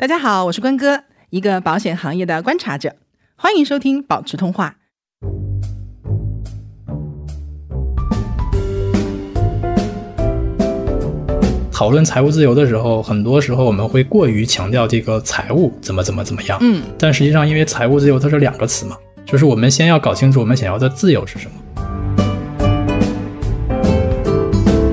大家好，我是关哥，一个保险行业的观察者，欢迎收听保持通话。讨论财务自由的时候，很多时候我们会过于强调这个财务怎么怎么怎么样，嗯，但实际上因为财务自由它是两个词嘛，就是我们先要搞清楚我们想要的自由是什么。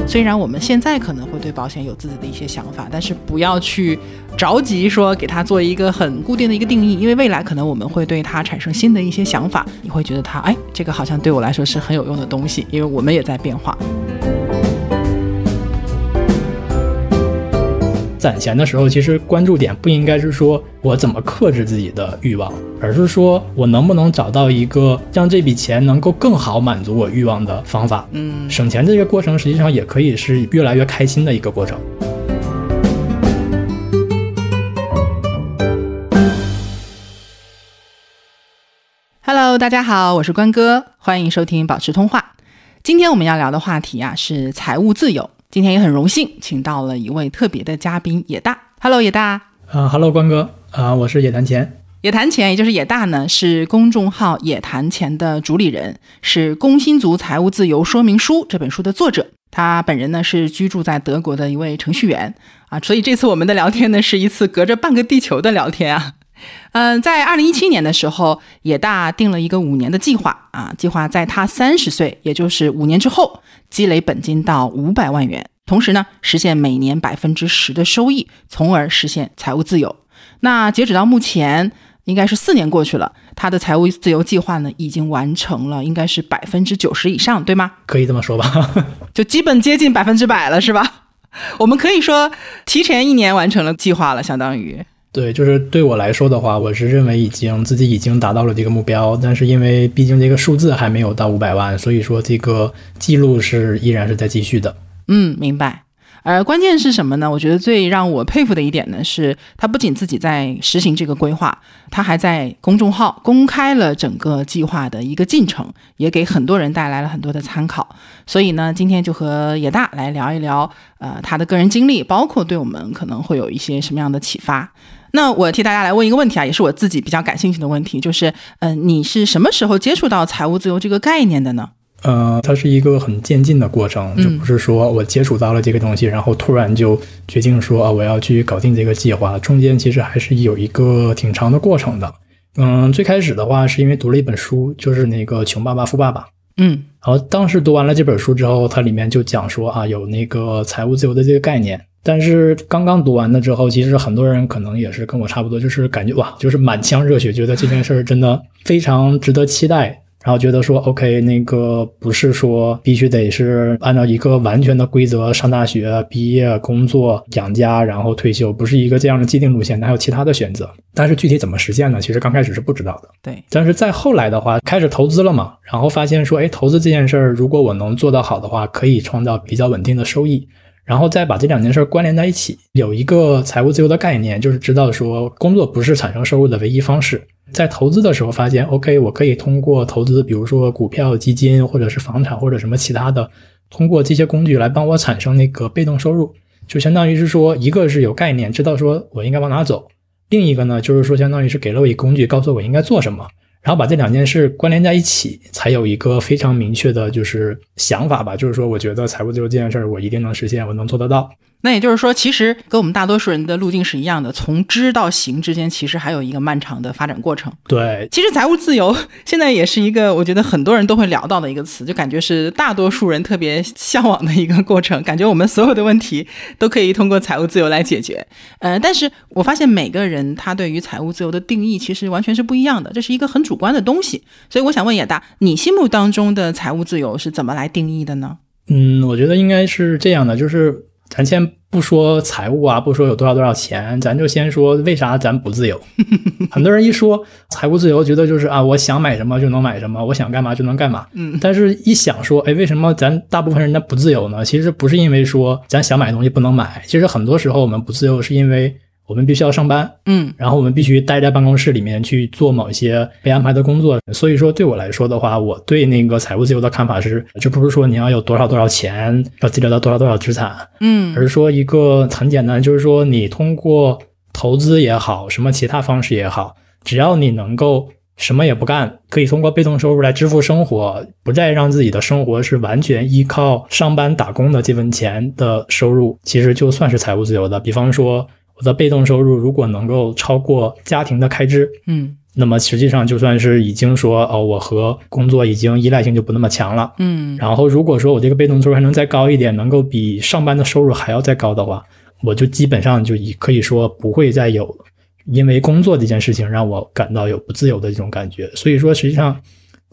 虽然我们现在可能会对保险有自己的一些想法，但是不要去着急说给它做一个很固定的一个定义，因为未来可能我们会对它产生新的一些想法，你会觉得它，哎，这个好像对我来说是很有用的东西，因为我们也在变化。攒钱的时候，其实关注点不应该是说我怎么克制自己的欲望，而是说我能不能找到一个让这笔钱能够更好满足我欲望的方法。嗯，省钱这个过程实际上也可以是越来越开心的一个过程。Hello，大家好，我是关哥，欢迎收听保持通话。今天我们要聊的话题啊是财务自由。今天也很荣幸，请到了一位特别的嘉宾野大。Hello，野大。啊，Hello，关哥。啊，我是野谈钱。野谈钱，也就是野大呢，是公众号野谈钱的主理人，是《工薪族财务自由说明书》这本书的作者。他本人呢是居住在德国的一位程序员啊，所以这次我们的聊天呢是一次隔着半个地球的聊天啊。嗯，在二零一七年的时候，野大定了一个五年的计划啊，计划在他三十岁，也就是五年之后，积累本金到五百万元，同时呢，实现每年百分之十的收益，从而实现财务自由。那截止到目前，应该是四年过去了，他的财务自由计划呢，已经完成了，应该是百分之九十以上，对吗？可以这么说吧，就基本接近百分之百了，是吧？我们可以说提前一年完成了计划了，相当于。对，就是对我来说的话，我是认为已经自己已经达到了这个目标，但是因为毕竟这个数字还没有到五百万，所以说这个记录是依然是在继续的。嗯，明白。而关键是什么呢？我觉得最让我佩服的一点呢，是他不仅自己在实行这个规划，他还在公众号公开了整个计划的一个进程，也给很多人带来了很多的参考。所以呢，今天就和野大来聊一聊，呃，他的个人经历，包括对我们可能会有一些什么样的启发。那我替大家来问一个问题啊，也是我自己比较感兴趣的问题，就是，嗯，你是什么时候接触到财务自由这个概念的呢？呃，它是一个很渐进的过程，就不是说我接触到了这个东西，然后突然就决定说啊，我要去搞定这个计划，中间其实还是有一个挺长的过程的。嗯，最开始的话是因为读了一本书，就是那个《穷爸爸富爸爸》。嗯，然后当时读完了这本书之后，它里面就讲说啊，有那个财务自由的这个概念。但是刚刚读完了之后，其实很多人可能也是跟我差不多，就是感觉哇，就是满腔热血，觉得这件事儿真的非常值得期待。然后觉得说，OK，那个不是说必须得是按照一个完全的规则上大学、毕业、工作、养家，然后退休，不是一个这样的既定路线，还有其他的选择。但是具体怎么实现呢？其实刚开始是不知道的。对。但是再后来的话，开始投资了嘛，然后发现说，哎，投资这件事儿，如果我能做到好的话，可以创造比较稳定的收益。然后再把这两件事关联在一起，有一个财务自由的概念，就是知道说，工作不是产生收入的唯一方式。在投资的时候发现，OK，我可以通过投资，比如说股票、基金，或者是房产，或者什么其他的，通过这些工具来帮我产生那个被动收入，就相当于是说，一个是有概念，知道说我应该往哪走；另一个呢，就是说，相当于是给了我一工具，告诉我应该做什么，然后把这两件事关联在一起，才有一个非常明确的，就是想法吧。就是说，我觉得财务自由这件事儿，我一定能实现，我能做得到。那也就是说，其实跟我们大多数人的路径是一样的，从知到行之间，其实还有一个漫长的发展过程。对，其实财务自由现在也是一个我觉得很多人都会聊到的一个词，就感觉是大多数人特别向往的一个过程。感觉我们所有的问题都可以通过财务自由来解决。呃，但是我发现每个人他对于财务自由的定义其实完全是不一样的，这是一个很主观的东西。所以我想问野大，你心目当中的财务自由是怎么来定义的呢？嗯，我觉得应该是这样的，就是。咱先不说财务啊，不说有多少多少钱，咱就先说为啥咱不自由。很多人一说财务自由，觉得就是啊，我想买什么就能买什么，我想干嘛就能干嘛。嗯，但是一想说，哎，为什么咱大部分人他不自由呢？其实不是因为说咱想买东西不能买，其实很多时候我们不自由是因为。我们必须要上班，嗯，然后我们必须待在办公室里面去做某一些被安排的工作。所以说，对我来说的话，我对那个财务自由的看法是，这不是说你要有多少多少钱，要积累到多少多少资产，嗯，而是说一个很简单，就是说你通过投资也好，什么其他方式也好，只要你能够什么也不干，可以通过被动收入来支付生活，不再让自己的生活是完全依靠上班打工的这份钱的收入，其实就算是财务自由的。比方说，我的被动收入如果能够超过家庭的开支，嗯那么实际上就算是已经说哦，我和工作已经依赖性就不那么强了。嗯然后如果说我这个被动收入还能再高一点，能够比上班的收入还要再高的话，我就基本上就已可以说不会再有因为工作这件事情让我感到有不自由的这种感觉。所以说，实际上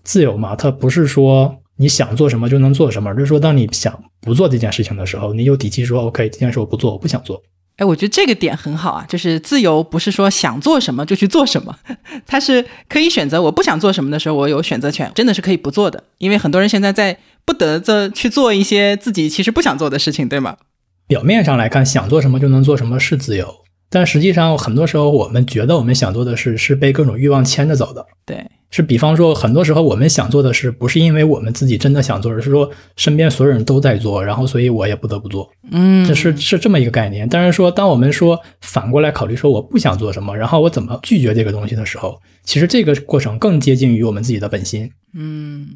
自由嘛，它不是说你想做什么就能做什么，而是说当你想不做这件事情的时候，你有底气说 OK，这件事我不做，我不想做。哎，我觉得这个点很好啊，就是自由不是说想做什么就去做什么，它是可以选择。我不想做什么的时候，我有选择权，真的是可以不做的。因为很多人现在在不得着去做一些自己其实不想做的事情，对吗？表面上来看，想做什么就能做什么是自由，但实际上很多时候我们觉得我们想做的事是被各种欲望牵着走的。对，是比方说，很多时候我们想做的事，不是因为我们自己真的想做，而是说身边所有人都在做，然后所以我也不得不做，嗯，这是是这么一个概念。但是说，当我们说反过来考虑说我不想做什么，然后我怎么拒绝这个东西的时候，其实这个过程更接近于我们自己的本心。嗯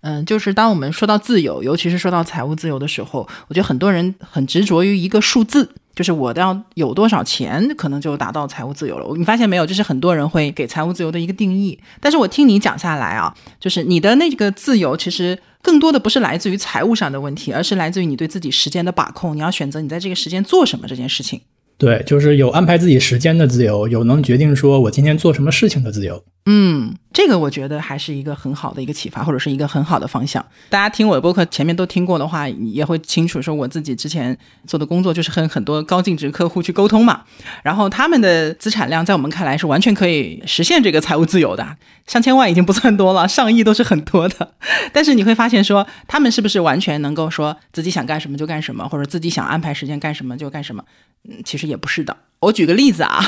嗯，就是当我们说到自由，尤其是说到财务自由的时候，我觉得很多人很执着于一个数字，就是我要有多少钱，可能就达到财务自由了。你发现没有？就是很多人会给财务自由的一个定义。但是我听你讲下来啊，就是你的那个自由，其实更多的不是来自于财务上的问题，而是来自于你对自己时间的把控。你要选择你在这个时间做什么这件事情。对，就是有安排自己时间的自由，有能决定说我今天做什么事情的自由。嗯，这个我觉得还是一个很好的一个启发，或者是一个很好的方向。大家听我的播客前面都听过的话，也会清楚说我自己之前做的工作就是和很多高净值客户去沟通嘛，然后他们的资产量在我们看来是完全可以实现这个财务自由的，上千万已经不算多了，上亿都是很多的。但是你会发现说，他们是不是完全能够说自己想干什么就干什么，或者自己想安排时间干什么就干什么？嗯，其实也不是的。我举个例子啊，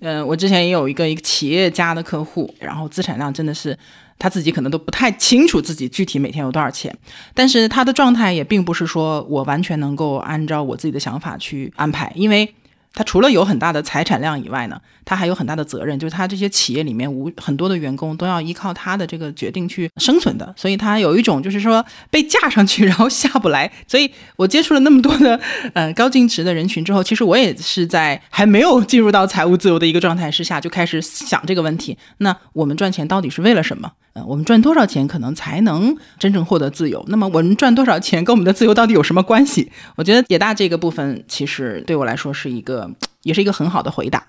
嗯、我之前也有一个一个企业家的客户，然后资产量真的是他自己可能都不太清楚自己具体每天有多少钱，但是他的状态也并不是说我完全能够按照我自己的想法去安排，因为。他除了有很大的财产量以外呢，他还有很大的责任，就是他这些企业里面无很多的员工都要依靠他的这个决定去生存的，所以他有一种就是说被架上去然后下不来。所以我接触了那么多的呃高净值的人群之后，其实我也是在还没有进入到财务自由的一个状态之下就开始想这个问题：那我们赚钱到底是为了什么？呃，我们赚多少钱可能才能真正获得自由？那么我们赚多少钱跟我们的自由到底有什么关系？我觉得野大这个部分其实对我来说是一个，也是一个很好的回答。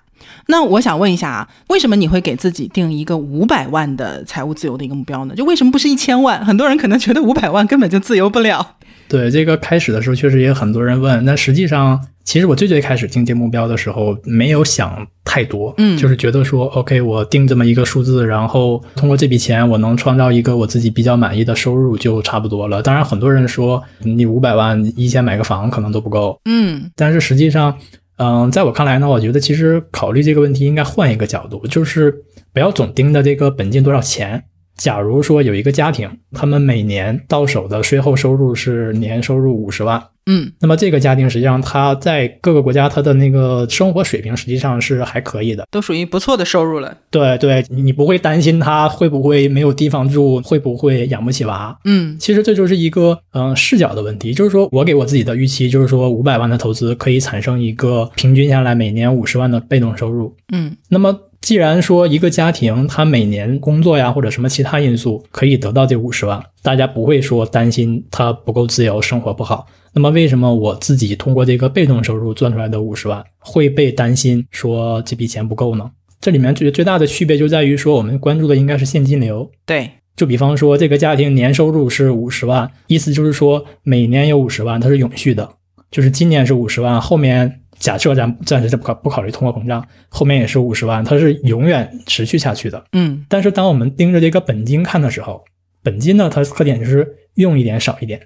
那我想问一下啊，为什么你会给自己定一个五百万的财务自由的一个目标呢？就为什么不是一千万？很多人可能觉得五百万根本就自由不了。对这个开始的时候，确实也有很多人问。那实际上，其实我最最开始定这目标的时候，没有想太多，嗯就是觉得说，OK，我定这么一个数字，然后通过这笔钱，我能创造一个我自己比较满意的收入就差不多了。当然，很多人说你五百万一千买个房可能都不够，嗯但是实际上，嗯，在我看来呢，我觉得其实考虑这个问题应该换一个角度，就是不要总盯着这个本金多少钱。假如说有一个家庭，他们每年到手的税后收入是年收入五十万，嗯那么这个家庭实际上他在各个国家他的那个生活水平实际上是还可以的。都属于不错的收入了。对对，你不会担心他会不会没有地方住，会不会养不起娃。嗯其实这就是一个嗯、呃视角的问题，就是说我给我自己的预期就是说五百万的投资可以产生一个平均下来每年五十万的被动收入。嗯那么既然说一个家庭他每年工作呀或者什么其他因素可以得到这五十万，大家不会说担心他不够自由，生活不好。那么为什么我自己通过这个被动收入赚出来的五十万会被担心说这笔钱不够呢？这里面最最大的区别就在于说，我们关注的应该是现金流。对，就比方说，这个家庭年收入是五十万，意思就是说每年有五十万，它是永续的，就是今年是五十万，后面假设咱暂时不考不考虑通货膨胀，后面也是五十万，它是永远持续下去的。嗯但是当我们盯着这个本金看的时候，本金呢，它特点就是用一点少一点，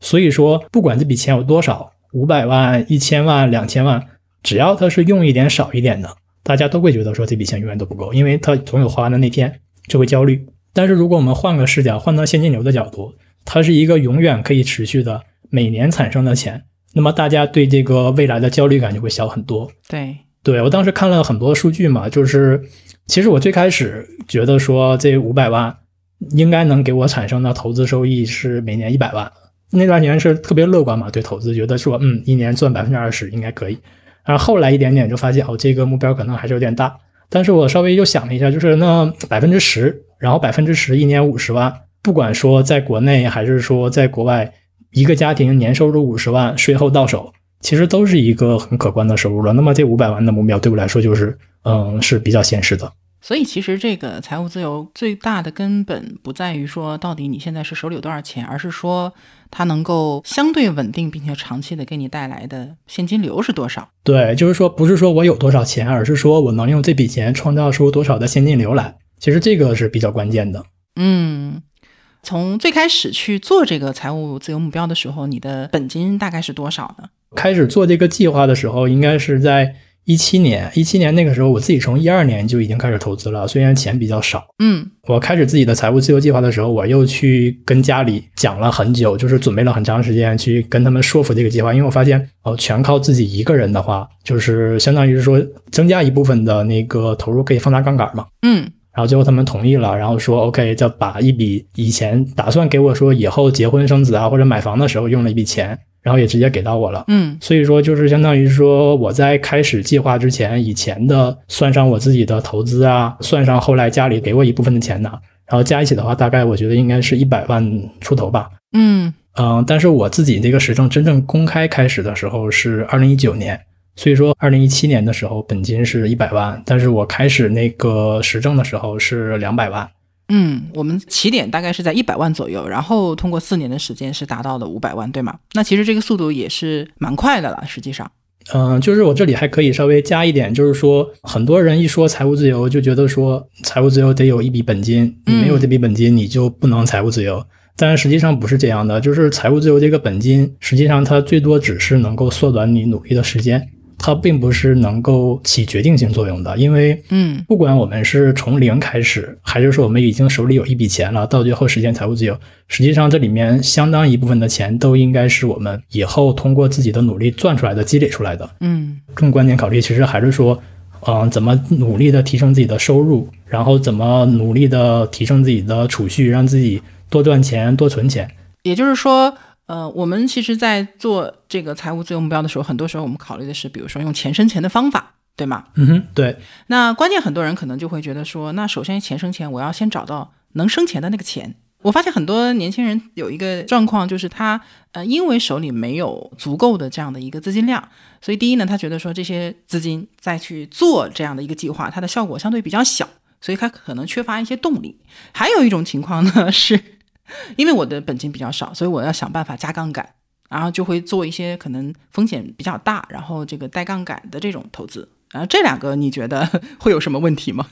所以说不管这笔钱有多少，五百万、一千万、两千万，只要它是用一点少一点的，大家都会觉得说这笔钱永远都不够，因为它总有花完的那天，就会焦虑。但是如果我们换个视角，换到现金流的角度，它是一个永远可以持续的每年产生的钱，那么大家对这个未来的焦虑感就会小很多。对，对我当时看了很多数据嘛，就是其实我最开始觉得说这五百万应该能给我产生的投资收益是每年一百万，那段时间是特别乐观嘛，对投资觉得说嗯一年赚百分之二十应该可以。然后后来一点点就发现哦这个目标可能还是有点大，但是我稍微又想了一下，就是那百分之十，然后百分之十一年五十万，不管说在国内还是说在国外，一个家庭年收入五十万，税后到手。其实都是一个很可观的收入了。那么这五百万的目标对我来说就是，嗯，是比较现实的。所以其实这个财务自由最大的根本不在于说到底你现在是手里有多少钱，而是说它能够相对稳定并且长期的给你带来的现金流是多少。对，就是说不是说我有多少钱，而是说我能用这笔钱创造出多少的现金流来。其实这个是比较关键的。嗯，从最开始去做这个财务自由目标的时候，你的本金大概是多少呢？开始做这个计划的时候，应该是在一七年。一七年那个时候，我自己从一二年就已经开始投资了，虽然钱比较少。嗯，我开始自己的财务自由计划的时候，我又去跟家里讲了很久，就是准备了很长时间去跟他们说服这个计划。因为我发现，哦，全靠自己一个人的话，就是相当于是说增加一部分的那个投入可以放大杠杆嘛。嗯，然后最后他们同意了，然后说 OK，就把一笔以前打算给我说以后结婚生子啊或者买房的时候用了一笔钱。然后也直接给到我了，嗯，所以说就是相当于说我在开始计划之前，以前的算上我自己的投资啊，算上后来家里给我一部分的钱呢，然后加一起的话，大概我觉得应该是一百万出头吧，嗯。嗯，但是我自己这个时政真正公开开始的时候是二零一九年，所以说二零一七年的时候本金是一百万，但是我开始那个实证的时候是两百万。嗯，我们起点大概是在一百万左右，然后通过四年的时间是达到了五百万，对吗？那其实这个速度也是蛮快的了，实际上。嗯，就是我这里还可以稍微加一点，就是说很多人一说财务自由，就觉得说财务自由得有一笔本金，你没有这笔本金你就不能财务自由。但实际上不是这样的，就是财务自由这个本金，实际上它最多只是能够缩短你努力的时间。它并不是能够起决定性作用的，因为，嗯，不管我们是从零开始，还是说我们已经手里有一笔钱了，到最后实现财务自由，实际上这里面相当一部分的钱都应该是我们以后通过自己的努力赚出来的、积累出来的。嗯，更关键考虑其实还是说，嗯，怎么努力的提升自己的收入，然后怎么努力的提升自己的储蓄，让自己多赚钱、多存钱。也就是说。呃，我们其实，在做这个财务自由目标的时候，很多时候我们考虑的是，比如说用钱生钱的方法，对吗？嗯哼，对。那关键很多人可能就会觉得说，那首先钱生钱，我要先找到能生钱的那个钱。我发现很多年轻人有一个状况，就是他呃，因为手里没有足够的这样的一个资金量，所以第一呢，他觉得说这些资金再去做这样的一个计划，它的效果相对比较小，所以他可能缺乏一些动力。还有一种情况呢是。因为我的本金比较少，所以我要想办法加杠杆，然后就会做一些可能风险比较大，然后这个带杠杆的这种投资。然后这两个你觉得 会有什么问题吗？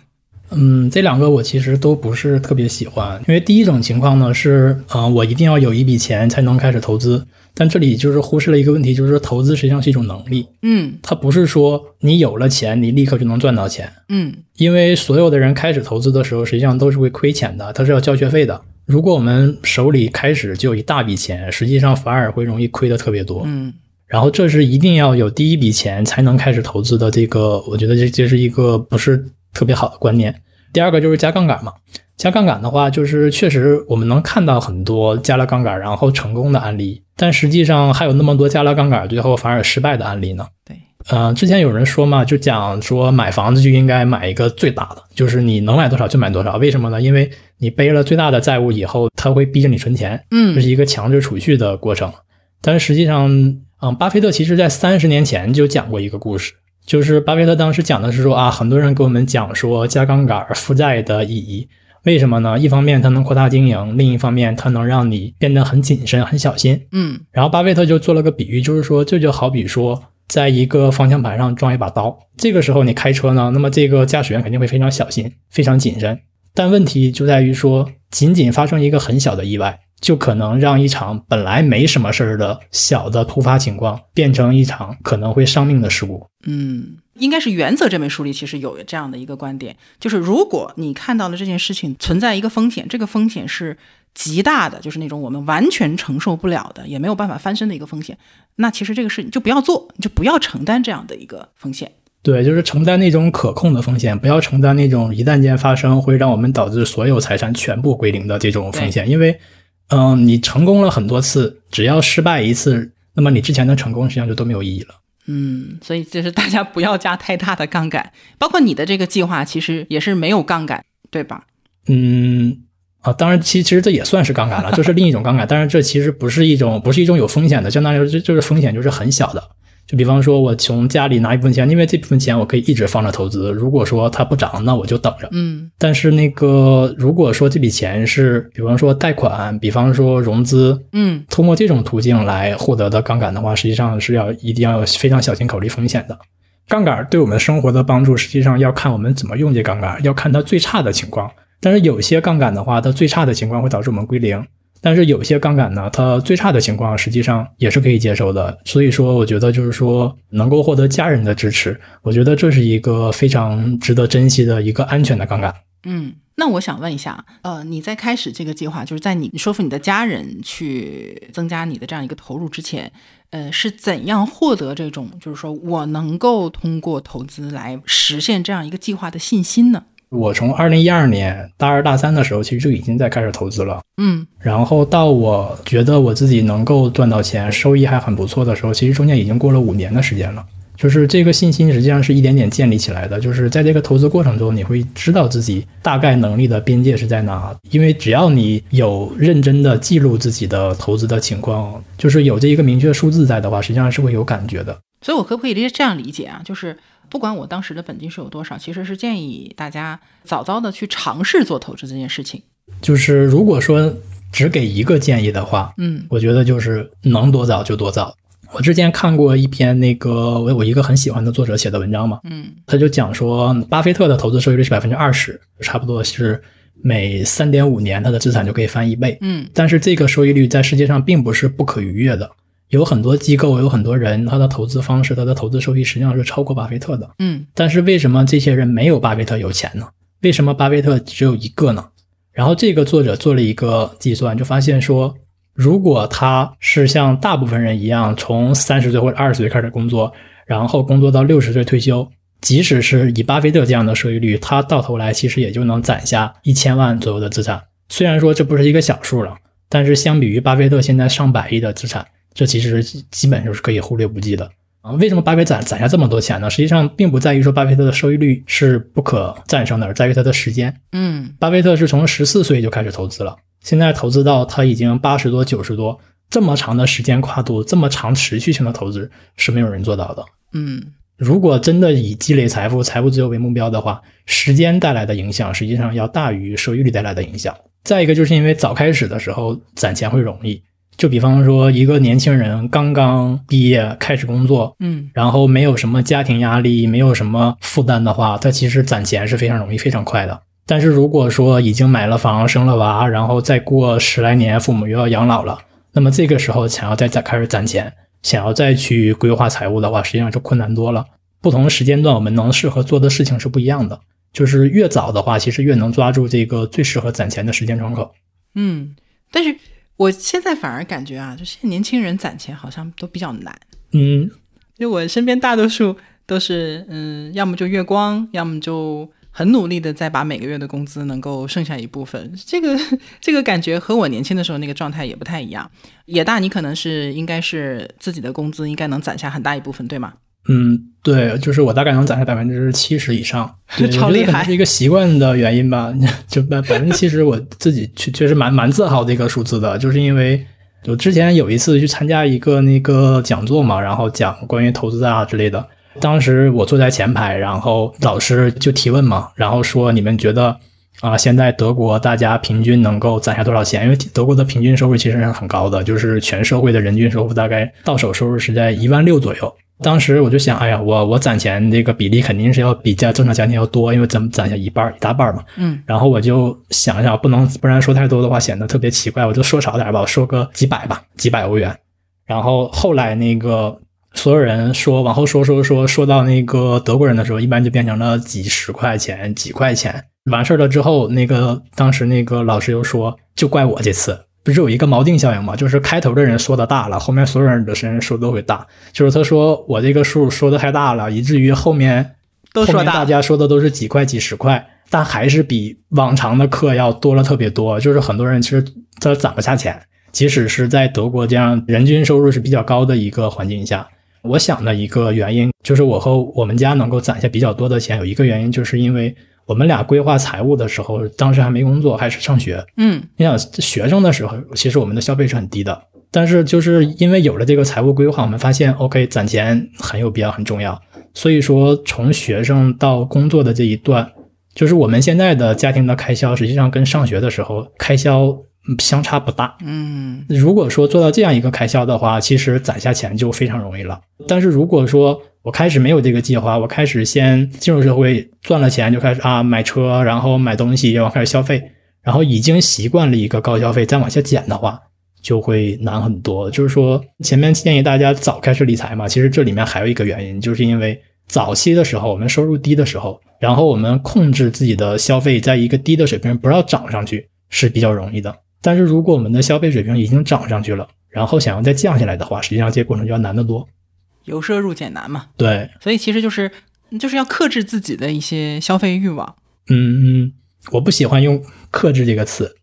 嗯，这两个我其实都不是特别喜欢，因为第一种情况呢是，嗯，我一定要有一笔钱才能开始投资。但这里就是忽视了一个问题，就是说投资实际上是一种能力，嗯，它不是说你有了钱你立刻就能赚到钱，嗯，因为所有的人开始投资的时候实际上都是会亏钱的，他是要交学费的。如果我们手里开始就有一大笔钱，实际上反而会容易亏的特别多。嗯，然后这是一定要有第一笔钱才能开始投资的，这个我觉得这这是一个不是特别好的观念。第二个就是加杠杆嘛，加杠杆的话，就是确实我们能看到很多加了杠杆然后成功的案例，但实际上还有那么多加了杠杆最后反而失败的案例呢。对。嗯，之前有人说嘛，就讲说买房子就应该买一个最大的，就是你能买多少就买多少。为什么呢？因为你背了最大的债务以后，他会逼着你存钱，嗯，这是一个强制储蓄的过程。但是实际上，嗯，巴菲特其实在三十年前就讲过一个故事，就是巴菲特当时讲的是说啊，很多人给我们讲说加杠杆负债的意义，为什么呢？一方面它能扩大经营，另一方面它能让你变得很谨慎、很小心，嗯。然后巴菲特就做了个比喻，就是说这就好比说。在一个方向盘上装一把刀，这个时候你开车呢，那么这个驾驶员肯定会非常小心、非常谨慎。但问题就在于说，仅仅发生一个很小的意外，就可能让一场本来没什么事儿的小的突发情况，变成一场可能会伤命的事故。嗯，应该是《原则》这本书里其实有这样的一个观点，就是如果你看到了这件事情存在一个风险，这个风险是。极大的就是那种我们完全承受不了的，也没有办法翻身的一个风险。那其实这个事你就不要做，你就不要承担这样的一个风险。对，就是承担那种可控的风险，不要承担那种一旦间发生会让我们导致所有财产全部归零的这种风险。因为，嗯，你成功了很多次，只要失败一次，那么你之前的成功实际上就都没有意义了。嗯，所以就是大家不要加太大的杠杆，包括你的这个计划其实也是没有杠杆，对吧？嗯，啊，当然，其其实这也算是杠杆了，就是另一种杠杆，但是这其实不是一种，不是一种有风险的，相当于这就是风险就是很小的。就比方说，我从家里拿一部分钱，因为这部分钱我可以一直放着投资。如果说它不涨，那我就等着。嗯。但是那个，如果说这笔钱是，比方说贷款，比方说融资，嗯，通过这种途径来获得的杠杆的话，实际上是要一定要非常小心考虑风险的。杠杆对我们生活的帮助，实际上要看我们怎么用这杠杆，要看它最差的情况。但是有些杠杆的话，它最差的情况会导致我们归零。但是有些杠杆呢，它最差的情况实际上也是可以接受的。所以说，我觉得就是说，能够获得家人的支持，我觉得这是一个非常值得珍惜的一个安全的杠杆。嗯，那我想问一下，呃，你在开始这个计划，就是在你说服你的家人去增加你的这样一个投入之前，呃，是怎样获得这种就是说我能够通过投资来实现这样一个计划的信心呢？我从二零一二年大二大三的时候，其实就已经在开始投资了。嗯，然后到我觉得我自己能够赚到钱，收益还很不错的时候，其实中间已经过了五年的时间了。就是这个信心实际上是一点点建立起来的。就是在这个投资过程中，你会知道自己大概能力的边界是在哪。因为只要你有认真的记录自己的投资的情况，就是有这一个明确数字在的话，实际上是会有感觉的。所以，我可不可以理这样理解啊？就是不管我当时的本金是有多少，其实是建议大家早早的去尝试做投资这件事情。就是如果说只给一个建议的话，嗯，我觉得就是能多早就多早。我之前看过一篇那个我我一个很喜欢的作者写的文章嘛，嗯，他就讲说，巴菲特的投资收益率是百分之二十，差不多是每三点五年他的资产就可以翻一倍，嗯，但是这个收益率在世界上并不是不可逾越的。有很多机构，有很多人，他的投资方式，他的投资收益实际上是超过巴菲特的。嗯，但是为什么这些人没有巴菲特有钱呢？为什么巴菲特只有一个呢？然后这个作者做了一个计算，就发现说，如果他是像大部分人一样，从三十岁或者二十岁开始工作，然后工作到六十岁退休，即使是以巴菲特这样的收益率，他到头来其实也就能攒下一千万左右的资产。虽然说这不是一个小数了，但是相比于巴菲特现在上百亿的资产。这其实基本就是可以忽略不计的啊！为什么巴菲特攒攒下这么多钱呢？实际上并不在于说巴菲特的收益率是不可战胜的，而在于他的时间。嗯，巴菲特是从十四岁就开始投资了，现在投资到他已经八十多、九十多，这么长的时间跨度，这么长持续性的投资是没有人做到的。嗯，如果真的以积累财富、财富自由为目标的话，时间带来的影响实际上要大于收益率带来的影响。再一个就是因为早开始的时候攒钱会容易。就比方说，一个年轻人刚刚毕业开始工作，嗯，然后没有什么家庭压力，没有什么负担的话，他其实攒钱是非常容易、非常快的。但是如果说已经买了房、生了娃，然后再过十来年，父母又要养老了，那么这个时候想要再再开始攒钱，想要再去规划财务的话，实际上就困难多了。不同时间段，我们能适合做的事情是不一样的。就是越早的话，其实越能抓住这个最适合攒钱的时间窗口。嗯，但是。我现在反而感觉啊，就现在年轻人攒钱好像都比较难。嗯，就我身边大多数都是，嗯，要么就月光，要么就很努力的在把每个月的工资能够剩下一部分。这个 这个感觉和我年轻的时候那个状态也不太一样。野大，你可能是应该是自己的工资应该能攒下很大一部分，对吗？嗯，对，就是我大概能攒下百分之七十以上，超厉害，是一个习惯的原因吧。就百百分之七十，我自己确确实蛮蛮自豪的一个数字的，就是因为我之前有一次去参加一个那个讲座嘛，然后讲关于投资啊之类的，当时我坐在前排，然后老师就提问嘛，然后说你们觉得啊，现在德国大家平均能够攒下多少钱？因为德国的平均收入其实是很高的，就是全社会的人均收入大概到手收入是在一万六左右。当时我就想，哎呀，我我攒钱这个比例肯定是要比家正常家庭要多，因为咱们攒下一半一大半嘛。嗯。然后我就想一想，不能不然说太多的话显得特别奇怪，我就说少点吧，我说个几百吧，几百欧元。然后后来那个所有人说往后说说说说到那个德国人的时候，一般就变成了几十块钱、几块钱。完事儿了之后，那个当时那个老师又说，就怪我这次。不是有一个锚定效应嘛？就是开头的人说的大了，后面所有人的声音说都会大。就是他说我这个数说的太大了，以至于后面都说大大家说的都是几块几十块，但还是比往常的课要多了特别多。就是很多人其实他攒不下钱，即使是在德国这样人均收入是比较高的一个环境下，我想的一个原因就是我和我们家能够攒下比较多的钱，有一个原因就是因为我们俩规划财务的时候，当时还没工作，还是上学。嗯你想学生的时候，其实我们的消费是很低的，但是就是因为有了这个财务规划，我们发现 OK 攒钱很有必要，很重要。所以说，从学生到工作的这一段，就是我们现在的家庭的开销，实际上跟上学的时候开销嗯相差不大。嗯如果说做到这样一个开销的话，其实攒下钱就非常容易了。但是如果说我开始没有这个计划，我开始先进入社会赚了钱就开始啊买车，然后买东西，然后开始消费，然后已经习惯了一个高消费，再往下减的话，就会难很多。就是说前面建议大家早开始理财嘛，其实这里面还有一个原因，就是因为早期的时候我们收入低的时候，然后我们控制自己的消费在一个低的水平，不要涨上去是比较容易的。但是如果我们的消费水平已经涨上去了，然后想要再降下来的话，实际上这个过程就要难得多。由奢入俭难嘛，对，所以其实就是就是要克制自己的一些消费欲望。嗯嗯，我不喜欢用“克制”这个词。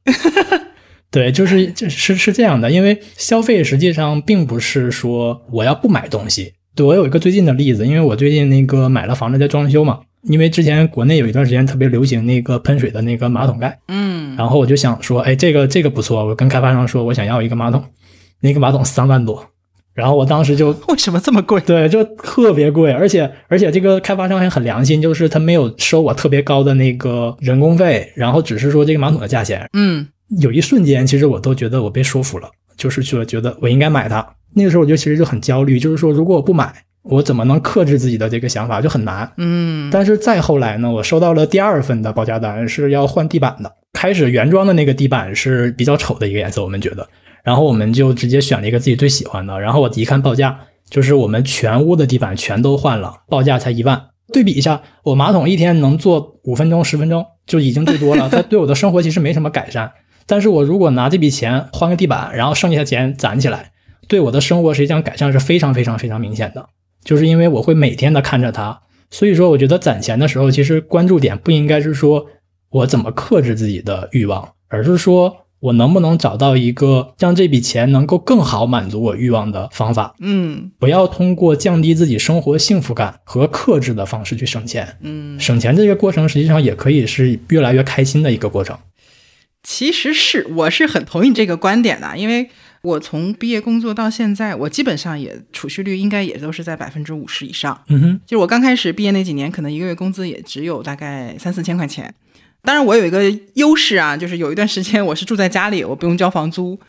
对，就是就是是这样的，因为消费实际上并不是说我要不买东西。对我有一个最近的例子，因为我最近那个买了房子在装修嘛，因为之前国内有一段时间特别流行那个喷水的那个马桶盖，嗯然后我就想说，哎，这个这个不错，我跟开发商说我想要一个马桶，那个马桶三万多，然后我当时就 为什么这么贵？对，就特别贵，而且而且这个开发商还很良心，就是他没有收我特别高的那个人工费，然后只是说这个马桶的价钱。嗯有一瞬间，其实我都觉得我被说服了，就是说觉得我应该买它。那个时候我就其实就很焦虑，就是说如果我不买，我怎么能克制自己的这个想法，就很难。嗯但是再后来呢，我收到了第二份的报价单，是要换地板的。开始原装的那个地板是比较丑的一个颜色，我们觉得，然后我们就直接选了一个自己最喜欢的。然后我一看报价，就是我们全屋的地板全都换了，报价才一万。对比一下，我马桶一天能做五分钟、十分钟就已经最多了，它对我的生活其实没什么改善。但是我如果拿这笔钱换个地板，然后剩下的钱攒起来，对我的生活实际上改善是非常非常非常明显的。就是因为我会每天的看着它，所以说我觉得攒钱的时候，其实关注点不应该是说我怎么克制自己的欲望，而是说我能不能找到一个让这笔钱能够更好满足我欲望的方法。嗯不要通过降低自己生活幸福感和克制的方式去省钱。嗯，省钱这个过程实际上也可以是越来越开心的一个过程。其实是我是很同意这个观点的，因为我从毕业工作到现在，我基本上也储蓄率应该也都是在百分之五十以上。嗯哼，就是我刚开始毕业那几年，可能一个月工资也只有大概三四千块钱。当然，我有一个优势啊，就是有一段时间我是住在家里，我不用交房租，呃、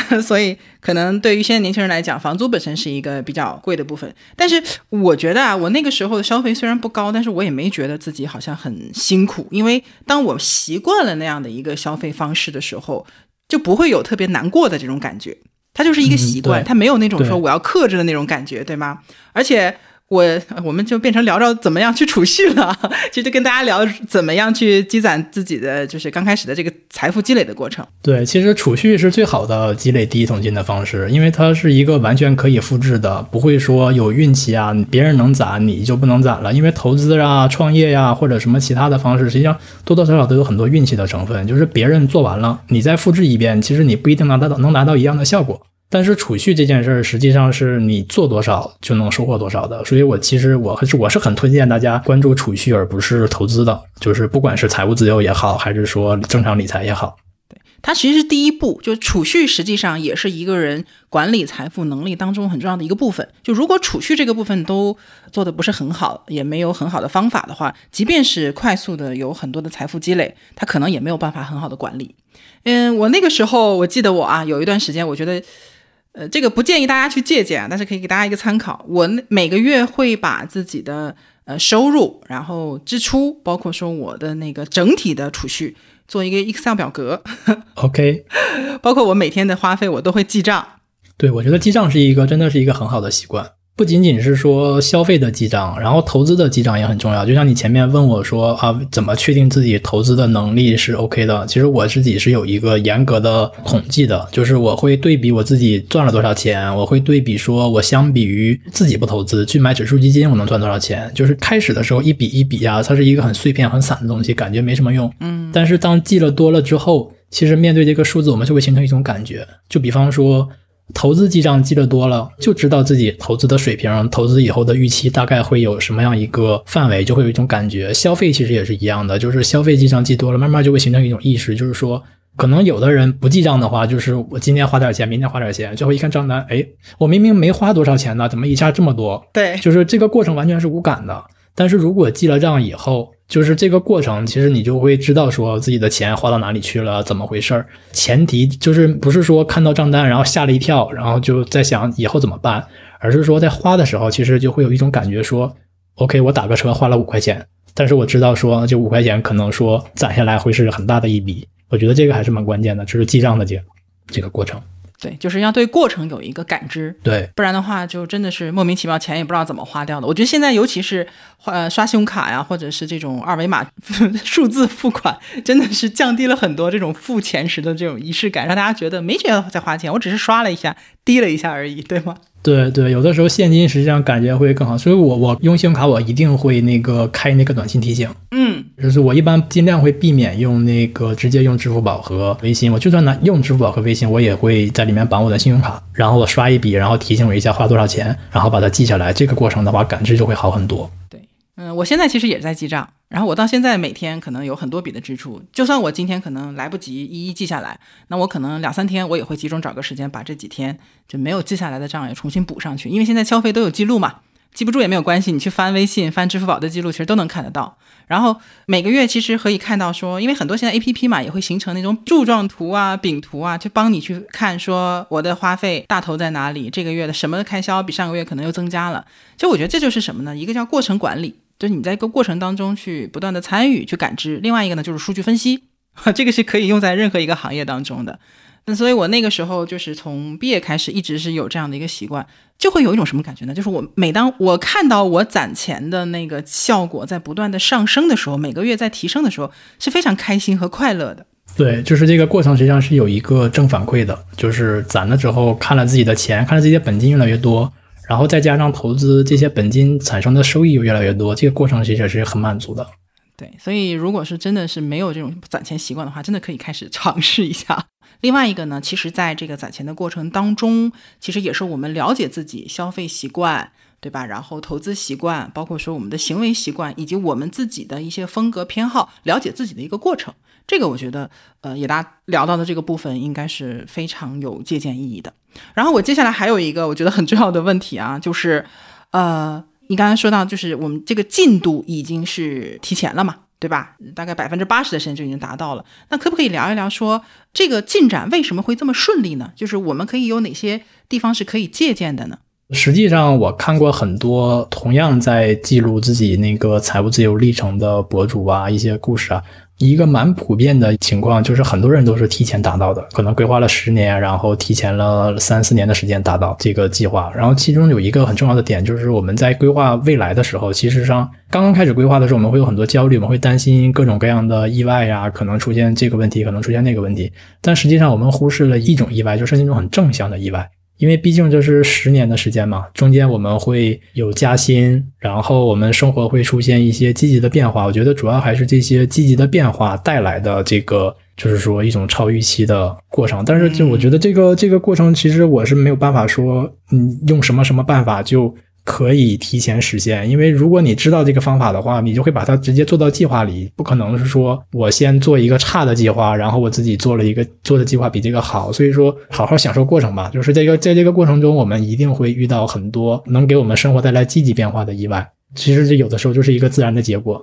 所以可能对于现在年轻人来讲，房租本身是一个比较贵的部分。但是我觉得啊，我那个时候的消费虽然不高，但是我也没觉得自己好像很辛苦，因为当我习惯了那样的一个消费方式的时候，就不会有特别难过的这种感觉。它就是一个习惯，嗯它没有那种说我要克制的那种感觉，对吗？而且我我们就变成聊聊怎么样去储蓄了，其实跟大家聊怎么样去积攒自己的就是刚开始的这个财富积累的过程。对，其实储蓄是最好的积累第一桶金的方式，因为它是一个完全可以复制的，不会说有运气啊，别人能攒你就不能攒了。因为投资啊、创业呀、或者什么其他的方式，实际上多多少少都有很多运气的成分。就是别人做完了，你再复制一遍，其实你不一定拿得到能拿到一样的效果。但是储蓄这件事儿，实际上是你做多少就能收获多少的，所以我其实我还是我是很推荐大家关注储蓄而不是投资的，就是不管是财务自由也好，还是说正常理财也好。对它其实是第一步，就储蓄实际上也是一个人管理财富能力当中很重要的一个部分。就如果储蓄这个部分都做的不是很好，也没有很好的方法的话，即便是快速的有很多的财富积累，它可能也没有办法很好的管理。嗯，我那个时候我记得我啊，有一段时间我觉得。呃，这个不建议大家去借鉴啊，但是可以给大家一个参考。我每个月会把自己的呃收入，然后支出，包括说我的那个整体的储蓄，做一个 Excel 表格，OK，包括我每天的花费，我都会记账。对，我觉得记账是一个真的是一个很好的习惯。不仅仅是说消费的记账，然后投资的记账也很重要。就像你前面问我说啊，怎么确定自己投资的能力是 OK 的？其实我自己是有一个严格的统计的，就是我会对比我自己赚了多少钱，我会对比说我相比于自己不投资去买指数基金，我能赚多少钱。就是开始的时候一笔一笔啊，它是一个很碎片、很散的东西，感觉没什么用。嗯。但是当记了多了之后，其实面对这个数字，我们就会形成一种感觉。就比方说。投资记账记得多了，就知道自己投资的水平，投资以后的预期大概会有什么样一个范围，就会有一种感觉。消费其实也是一样的，就是消费记账记多了，慢慢就会形成一种意识，就是说，可能有的人不记账的话，就是我今天花点钱，明天花点钱，最后一看账单，哎，我明明没花多少钱呢，怎么一下这么多？对，就是这个过程完全是无感的。但是如果记了账以后，就是这个过程，其实你就会知道说自己的钱花到哪里去了，怎么回事儿。前提就是不是说看到账单然后吓了一跳，然后就在想以后怎么办，而是说在花的时候，其实就会有一种感觉说，OK，我打个车花了五块钱，但是我知道说这五块钱可能说攒下来会是很大的一笔。我觉得这个还是蛮关键的，就是记账的这这个过程。对，就是要对过程有一个感知，对，不然的话就真的是莫名其妙，钱也不知道怎么花掉的。我觉得现在尤其是呃刷信用卡呀，或者是这种二维码 数字付款，真的是降低了很多这种付钱时的这种仪式感，让大家觉得没觉得在花钱，我只是刷了一下，滴了一下而已，对吗？对对，有的时候现金实际上感觉会更好，所以我我用信用卡我一定会那个开那个短信提醒，嗯，就是我一般尽量会避免用那个直接用支付宝和微信，我就算拿用支付宝和微信，我也会在里面绑我的信用卡，然后我刷一笔，然后提醒我一下花多少钱，然后把它记下来，这个过程的话感知就会好很多。嗯，我现在其实也在记账，然后我到现在每天可能有很多笔的支出，就算我今天可能来不及一一记下来，那我可能两三天我也会集中找个时间把这几天就没有记下来的账也重新补上去，因为现在消费都有记录嘛，记不住也没有关系，你去翻微信、翻支付宝的记录，其实都能看得到。然后每个月其实可以看到说，因为很多现在 A P P 嘛也会形成那种柱状图啊、饼图啊，就帮你去看说我的花费大头在哪里，这个月的什么开销比上个月可能又增加了。其实我觉得这就是什么呢？一个叫过程管理。就是你在一个过程当中去不断的参与、去感知。另外一个呢，就是数据分析，这个是可以用在任何一个行业当中的。那所以我那个时候就是从毕业开始，一直是有这样的一个习惯，就会有一种什么感觉呢？就是我每当我看到我攒钱的那个效果在不断的上升的时候，每个月在提升的时候，是非常开心和快乐的。对，就是这个过程实际上是有一个正反馈的，就是攒了之后，看了自己的钱，看了自己的本金越来越多。然后再加上投资这些本金产生的收益又越来越多，这个过程其实是很满足的。对，所以如果是真的是没有这种攒钱习惯的话，真的可以开始尝试一下。另外一个呢，其实在这个攒钱的过程当中，其实也是我们了解自己消费习惯，对吧？然后投资习惯，包括说我们的行为习惯，以及我们自己的一些风格偏好，了解自己的一个过程。这个我觉得，呃，也大家聊到的这个部分应该是非常有借鉴意义的。然后我接下来还有一个我觉得很重要的问题啊，就是，呃，你刚才说到，就是我们这个进度已经是提前了嘛，对吧？大概百分之八十的时间就已经达到了。那可不可以聊一聊，说这个进展为什么会这么顺利呢？就是我们可以有哪些地方是可以借鉴的呢？实际上，我看过很多同样在记录自己那个财务自由历程的博主啊，一些故事啊。一个蛮普遍的情况就是，很多人都是提前达到的，可能规划了十年，然后提前了三四年的时间达到这个计划。然后其中有一个很重要的点，就是我们在规划未来的时候，其实上刚刚开始规划的时候，我们会有很多焦虑，我们会担心各种各样的意外呀，可能出现这个问题，可能出现那个问题。但实际上，我们忽视了一种意外，就是那种很正向的意外。因为毕竟这是十年的时间嘛，中间我们会有加薪，然后我们生活会出现一些积极的变化。我觉得主要还是这些积极的变化带来的这个，就是说一种超预期的过程。但是就我觉得这个这个过程，其实我是没有办法说，嗯，用什么什么办法就。可以提前实现，因为如果你知道这个方法的话，你就会把它直接做到计划里。不可能是说我先做一个差的计划，然后我自己做了一个做的计划比这个好。所以说，好好享受过程吧。就是这个在这个过程中，我们一定会遇到很多能给我们生活带来积极变化的意外。其实这有的时候就是一个自然的结果。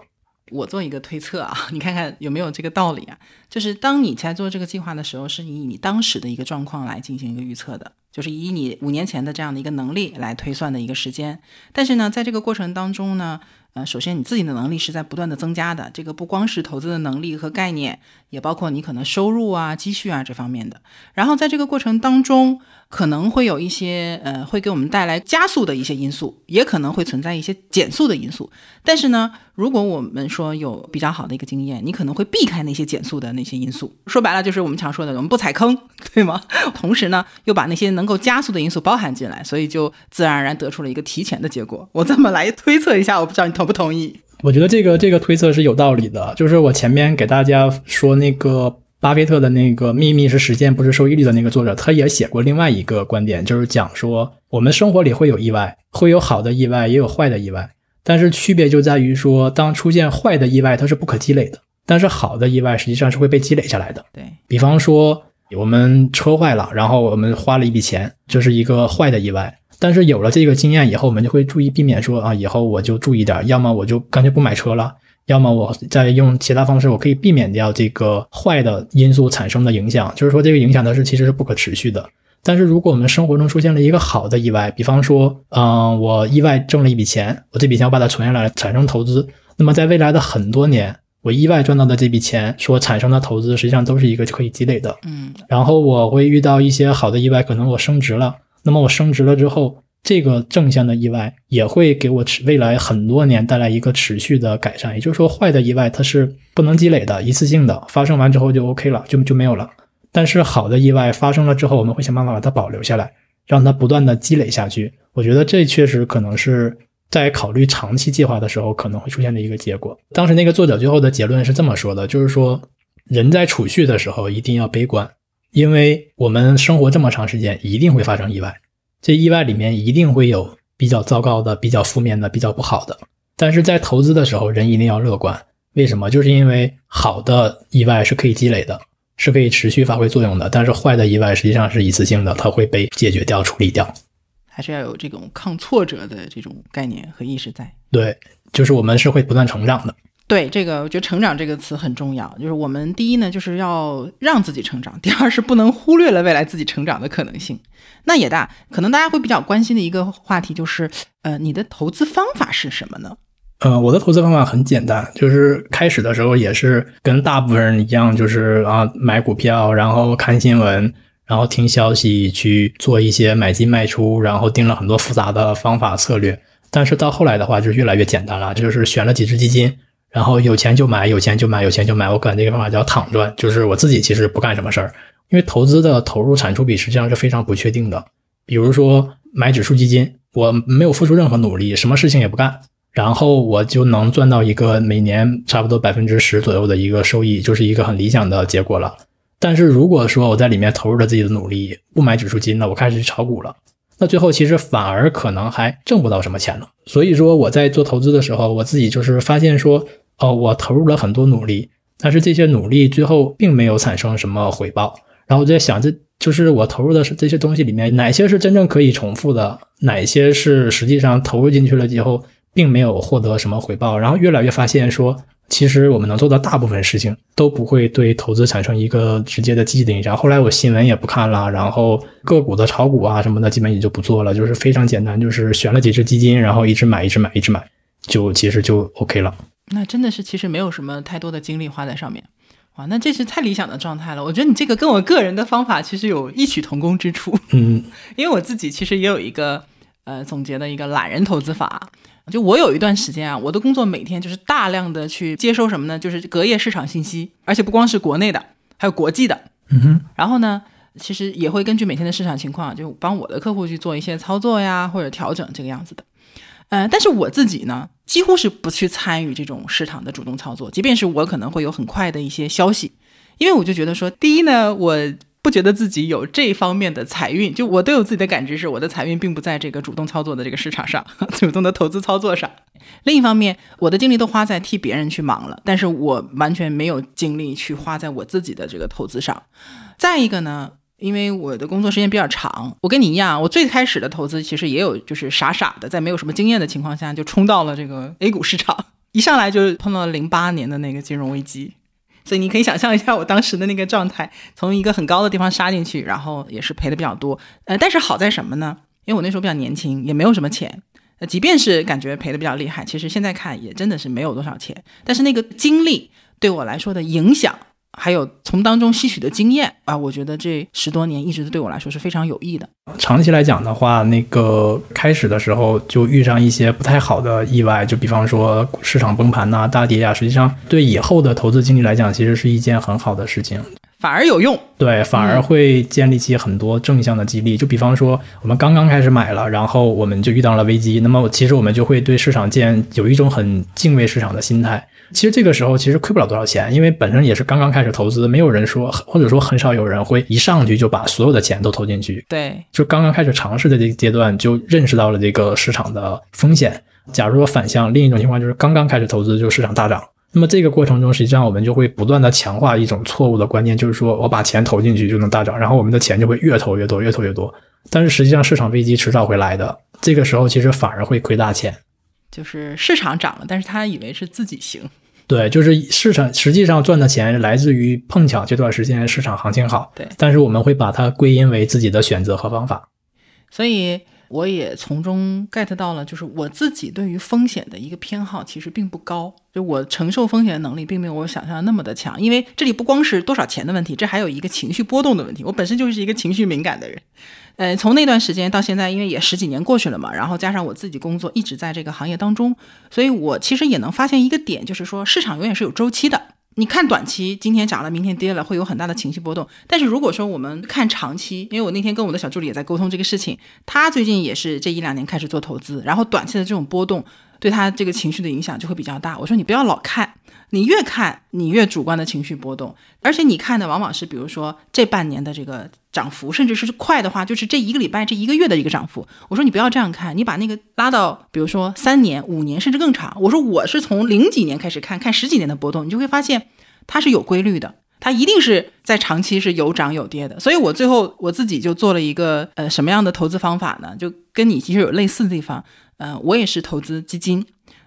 我做一个推测啊，你看看有没有这个道理啊？就是当你在做这个计划的时候，是以你当时的一个状况来进行一个预测的。就是以你五年前的这样的一个能力来推算的一个时间。但是呢，在这个过程当中呢，呃，首先你自己的能力是在不断的增加的，这个不光是投资的能力和概念，也包括你可能收入啊、积蓄啊这方面的。然后在这个过程当中，可能会有一些呃，会给我们带来加速的一些因素，也可能会存在一些减速的因素。但是呢，如果我们说有比较好的一个经验，你可能会避开那些减速的那些因素。说白了，就是我们常说的，我们不踩坑，对吗？同时呢，又把那些能够加速的因素包含进来，所以就自然而然得出了一个提前的结果。我这么来推测一下，我不知道你同不同意？我觉得这个这个推测是有道理的，就是我前面给大家说那个。巴菲特的那个秘密是时间，不是收益率的那个作者，他也写过另外一个观点，就是讲说我们生活里会有意外，会有好的意外，也有坏的意外，但是区别就在于说，当出现坏的意外，它是不可积累的，但是好的意外实际上是会被积累下来的。对比方说，我们车坏了，然后我们花了一笔钱，这是一个坏的意外，但是有了这个经验以后，我们就会注意避免说啊，以后我就注意点，要么我就干脆不买车了。要么我再用其他方式，我可以避免掉这个坏的因素产生的影响。就是说，这个影响它是其实是不可持续的。但是，如果我们生活中出现了一个好的意外，比方说，嗯，我意外挣了一笔钱，我这笔钱我把它存下来产生投资，那么在未来的很多年，我意外赚到的这笔钱所产生的投资，实际上都是一个可以积累的。嗯，然后我会遇到一些好的意外，可能我升值了，那么我升值了之后。这个正向的意外也会给我持未来很多年带来一个持续的改善，也就是说，坏的意外它是不能积累的，一次性的发生完之后就 OK 了，就就没有了。但是好的意外发生了之后，我们会想办法把它保留下来，让它不断的积累下去。我觉得这确实可能是在考虑长期计划的时候可能会出现的一个结果。当时那个作者最后的结论是这么说的，就是说人在储蓄的时候一定要悲观，因为我们生活这么长时间，一定会发生意外。这意外里面一定会有比较糟糕的、比较负面的、比较不好的，但是在投资的时候，人一定要乐观。为什么？就是因为好的意外是可以积累的，是可以持续发挥作用的，但是坏的意外实际上是一次性的，它会被解决掉、处理掉。还是要有这种抗挫折的这种概念和意识在。对，就是我们是会不断成长的。对这个，我觉得“成长”这个词很重要。就是我们第一呢，就是要让自己成长；第二是不能忽略了未来自己成长的可能性。那也大，可能大家会比较关心的一个话题就是，呃，你的投资方法是什么呢？呃，我的投资方法很简单，就是开始的时候也是跟大部分人一样，就是啊买股票，然后看新闻，然后听消息去做一些买进卖出，然后定了很多复杂的方法策略。但是到后来的话，就越来越简单了，就是选了几只基金。然后有钱就买，有钱就买，有钱就买。我管这个方法叫躺赚，就是我自己其实不干什么事儿，因为投资的投入产出比实际上是非常不确定的。比如说买指数基金，我没有付出任何努力，什么事情也不干，然后我就能赚到一个每年差不多百分之十左右的一个收益，就是一个很理想的结果了。但是如果说我在里面投入了自己的努力，不买指数基金了，我开始去炒股了，那最后其实反而可能还挣不到什么钱了。所以说我在做投资的时候，我自己就是发现说。哦，我投入了很多努力，但是这些努力最后并没有产生什么回报。然后我在想，这就是我投入的是这些东西里面，哪些是真正可以重复的，哪些是实际上投入进去了以后并没有获得什么回报。然后越来越发现说，其实我们能做的大部分事情都不会对投资产生一个直接的积极的影响。后来我新闻也不看了，然后个股的炒股啊什么的，基本也就不做了，就是非常简单，就是选了几只基金，然后一直买，一直买，一直买，就其实就 OK 了。那真的是其实没有什么太多的精力花在上面，哇，那这是太理想的状态了。我觉得你这个跟我个人的方法其实有异曲同工之处。嗯，因为我自己其实也有一个呃总结的一个懒人投资法。就我有一段时间啊，我的工作每天就是大量的去接收什么呢？就是隔夜市场信息，而且不光是国内的，还有国际的。嗯哼。然后呢，其实也会根据每天的市场情况，就帮我的客户去做一些操作呀，或者调整这个样子的。呃，但是我自己呢，几乎是不去参与这种市场的主动操作，即便是我可能会有很快的一些消息，因为我就觉得说，第一呢，我不觉得自己有这方面的财运，就我都有自己的感知，是我的财运并不在这个主动操作的这个市场上，主动的投资操作上。另一方面，我的精力都花在替别人去忙了，但是我完全没有精力去花在我自己的这个投资上。再一个呢。因为我的工作时间比较长，我跟你一样，我最开始的投资其实也有，就是傻傻的，在没有什么经验的情况下就冲到了这个 A 股市场，一上来就碰到了零八年的那个金融危机。所以你可以想象一下我当时的那个状态，从一个很高的地方杀进去，然后也是赔的比较多。呃，但是好在什么呢？因为我那时候比较年轻，也没有什么钱。呃，即便是感觉赔的比较厉害，其实现在看也真的是没有多少钱。但是那个经历对我来说的影响。还有从当中吸取的经验啊，我觉得这十多年一直对我来说是非常有益的。长期来讲的话，那个开始的时候就遇上一些不太好的意外，就比方说市场崩盘呐、大跌啊，实际上对以后的投资经历来讲，其实是一件很好的事情，反而有用。对，反而会建立起很多正向的激励。就比方说，我们刚刚开始买了，然后我们就遇到了危机，那么其实我们就会对市场建有一种很敬畏市场的心态。其实这个时候其实亏不了多少钱，因为本身也是刚刚开始投资，没有人说或者说很少有人会一上去就把所有的钱都投进去。对，就刚刚开始尝试的这个阶段就认识到了这个市场的风险。假如说反向，另一种情况就是刚刚开始投资就市场大涨，那么这个过程中实际上我们就会不断的强化一种错误的观念，就是说我把钱投进去就能大涨，然后我们的钱就会越投越多，越投越多。但是实际上市场危机迟早会来的，这个时候其实反而会亏大钱。就是市场涨了，但是他以为是自己行。对，就是市场实际上赚的钱来自于碰巧这段时间市场行情好。对，但是我们会把它归因为自己的选择和方法。所以我也从中 get 到了，就是我自己对于风险的一个偏好其实并不高，就我承受风险的能力并没有我想象的那么的强。因为这里不光是多少钱的问题，这还有一个情绪波动的问题。我本身就是一个情绪敏感的人。呃，从那段时间到现在，因为也十几年过去了嘛，然后加上我自己工作一直在这个行业当中，所以我其实也能发现一个点，就是说市场永远是有周期的。你看短期，今天涨了，明天跌了，会有很大的情绪波动。但是如果说我们看长期，因为我那天跟我的小助理也在沟通这个事情，他最近也是这一两年开始做投资，然后短期的这种波动对他这个情绪的影响就会比较大。我说你不要老看。你越看，你越主观的情绪波动，而且你看的往往是，比如说这半年的这个涨幅，甚至是快的话，就是这一个礼拜、这一个月的一个涨幅。我说你不要这样看，你把那个拉到，比如说三年、五年，甚至更长。我说我是从零几年开始看，看十几年的波动，你就会发现它是有规律的，它一定是在长期是有涨有跌的。所以我最后我自己就做了一个呃什么样的投资方法呢？就跟你其实有类似的地方。嗯，我也是投资基金，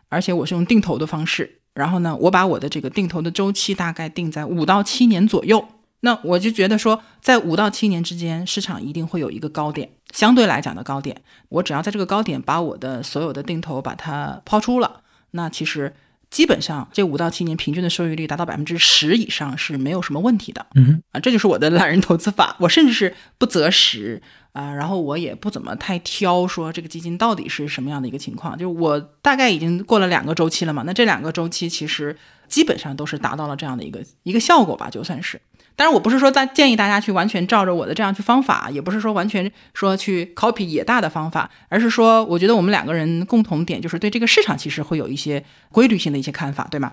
而且我是用定投的方式。然后呢，我把我的这个定投的周期大概定在五到七年左右。那我就觉得说，在五到七年之间，市场一定会有一个高点，相对来讲的高点。我只要在这个高点把我的所有的定投把它抛出了，那其实基本上这五到七年平均的收益率达到百分之十以上是没有什么问题的。嗯啊，这就是我的懒人投资法。我甚至是不择时。啊，然后我也不怎么太挑，说这个基金到底是什么样的一个情况，就是我大概已经过了两个周期了嘛，那这两个周期其实基本上都是达到了这样的一个一个效果吧，就算是。当然，我不是说在建议大家去完全照着我的这样去方法，也不是说完全说去 copy 野大的方法，而是说我觉得我们两个人共同点就是对这个市场其实会有一些规律性的一些看法，对吗？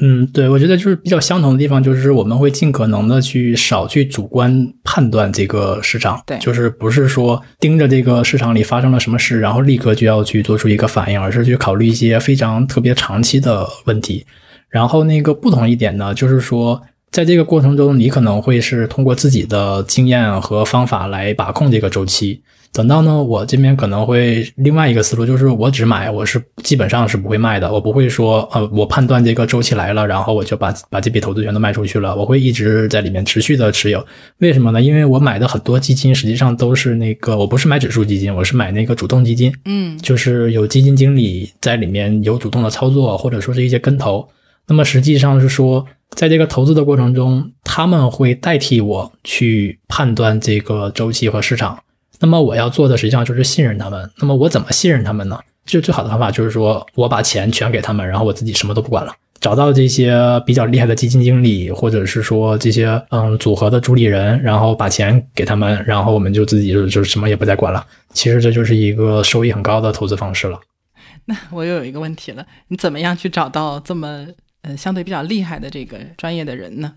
嗯，对，我觉得就是比较相同的地方，就是我们会尽可能的去少去主观判断这个市场，对，就是不是说盯着这个市场里发生了什么事，然后立刻就要去做出一个反应，而是去考虑一些非常特别长期的问题。然后那个不同一点呢，就是说在这个过程中，你可能会是通过自己的经验和方法来把控这个周期。等到呢，我这边可能会另外一个思路，就是我只买，我是基本上是不会卖的。我不会说，呃，我判断这个周期来了，然后我就把把这笔投资全都卖出去了。我会一直在里面持续的持有。为什么呢？因为我买的很多基金实际上都是那个，我不是买指数基金，我是买那个主动基金。嗯，就是有基金经理在里面有主动的操作，或者说是一些跟投。那么实际上是说，在这个投资的过程中，他们会代替我去判断这个周期和市场。那么我要做的实际上就是信任他们。那么我怎么信任他们呢？就最好的方法就是说我把钱全给他们，然后我自己什么都不管了。找到这些比较厉害的基金经理，或者是说这些嗯组合的主理人，然后把钱给他们，然后我们就自己就就什么也不再管了。其实这就是一个收益很高的投资方式了。那我又有一个问题了，你怎么样去找到这么呃相对比较厉害的这个专业的人呢？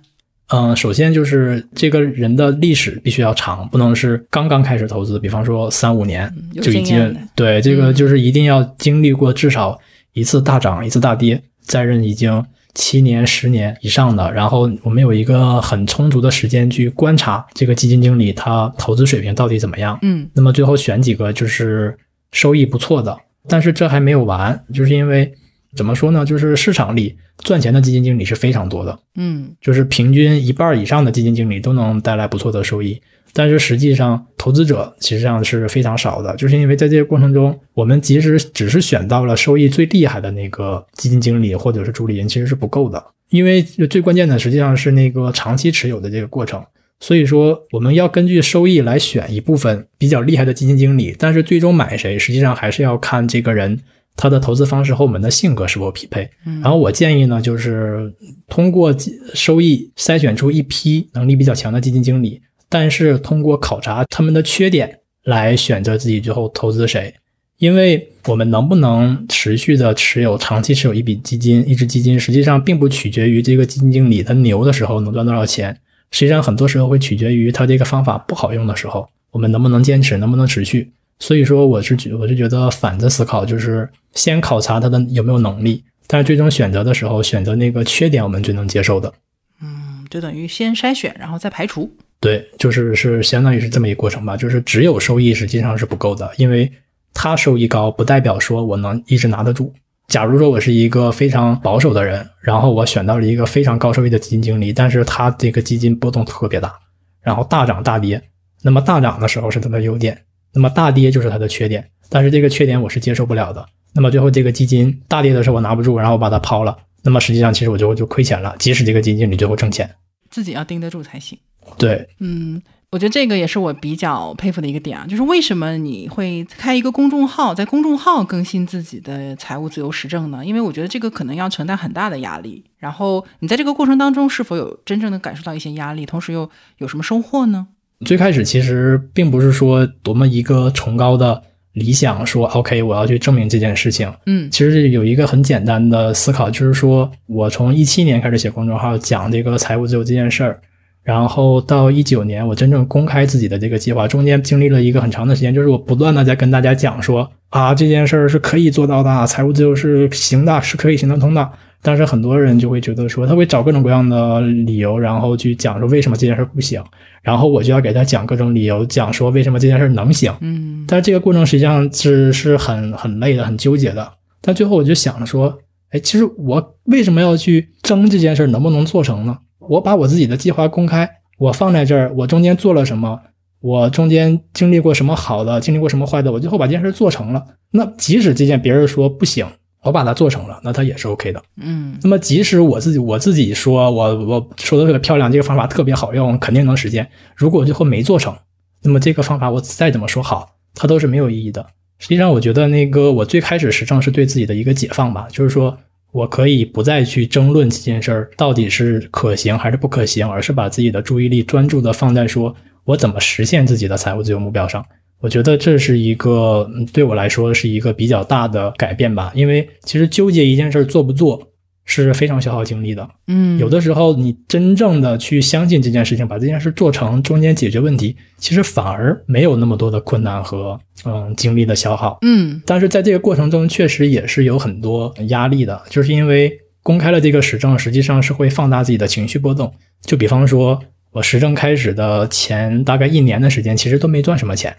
嗯，首先就是这个人的历史必须要长，不能是刚刚开始投资，比方说三五年就已经对这个就是一定要经历过至少一次大涨一次大跌，在任已经七年十年以上的，然后我们有一个很充足的时间去观察这个基金经理他投资水平到底怎么样。嗯，那么最后选几个就是收益不错的，但是这还没有完，就是因为。怎么说呢？就是市场里赚钱的基金经理是非常多的，嗯就是平均一半以上的基金经理都能带来不错的收益。但是实际上，投资者实际上是非常少的，就是因为在这个过程中，我们即使只是选到了收益最厉害的那个基金经理或者是主理人，其实是不够的。因为最关键的实际上是那个长期持有的这个过程。所以说，我们要根据收益来选一部分比较厉害的基金经理，但是最终买谁，实际上还是要看这个人他的投资方式和我们的性格是否匹配。嗯然后我建议呢，就是通过收益筛选出一批能力比较强的基金经理，但是通过考察他们的缺点来选择自己最后投资谁。因为我们能不能持续的持有、长期持有一笔基金、一只基金，实际上并不取决于这个基金经理他牛的时候能赚多少钱，实际上很多时候会取决于他这个方法不好用的时候，我们能不能坚持，能不能持续。所以说，我是觉我是觉得反着思考，就是先考察他的有没有能力，但是最终选择的时候，选择那个缺点我们最能接受的。嗯，就等于先筛选，然后再排除。对，就是是相当于是这么一个过程吧。就是只有收益实际上是不够的，因为他收益高不代表说我能一直拿得住。假如说我是一个非常保守的人，然后我选到了一个非常高收益的基金经理，但是他这个基金波动特别大，然后大涨大跌，那么大涨的时候是它的优点，那么大跌就是它的缺点，但是这个缺点我是接受不了的。那么最后这个基金大跌的时候我拿不住，然后我把它抛了，那么实际上其实我就就亏钱了，即使这个基金经理最后挣钱。自己要盯得住才行。对，嗯，我觉得这个也是我比较佩服的一个点啊，就是为什么你会开一个公众号，在公众号更新自己的财务自由实证呢？因为我觉得这个可能要承担很大的压力。然后你在这个过程当中是否有真正的感受到一些压力，同时又有什么收获呢？最开始其实并不是说多么一个崇高的理想，说 OK 我要去证明这件事情。嗯其实有一个很简单的思考，就是说我从一七年开始写公众号讲这个财务自由这件事儿，然后到一九年我真正公开自己的这个计划，中间经历了一个很长的时间，就是我不断的在跟大家讲说啊这件事儿是可以做到的，财务自由是行的，是可以行得通的。但是很多人就会觉得说，他会找各种各样的理由，然后去讲说为什么这件事不行，然后我就要给他讲各种理由，讲说为什么这件事能行。嗯但是这个过程实际上是是很很累的，很纠结的。但最后我就想着说，哎，其实我为什么要去争这件事能不能做成呢？我把我自己的计划公开，我放在这儿，我中间做了什么，我中间经历过什么好的，经历过什么坏的，我最后把这件事做成了。那即使这件别人说不行，我把它做成了，那它也是 OK 的。嗯那么即使我自己我自己说我我说的特别漂亮，这个方法特别好用，肯定能实现。如果最后没做成，那么这个方法我再怎么说好，它都是没有意义的。实际上，我觉得那个我最开始实证是对自己的一个解放吧，就是说我可以不再去争论这件事儿到底是可行还是不可行，而是把自己的注意力专注的放在说我怎么实现自己的财务自由目标上。我觉得这是一个嗯对我来说是一个比较大的改变吧，因为其实纠结一件事儿做不做是非常消耗精力的。嗯，有的时候你真正的去相信这件事情，把这件事做成，中间解决问题，其实反而没有那么多的困难和嗯精力的消耗。嗯但是在这个过程中，确实也是有很多压力的，就是因为公开了这个实证，实际上是会放大自己的情绪波动。就比方说，我实证开始的前大概一年的时间，其实都没赚什么钱，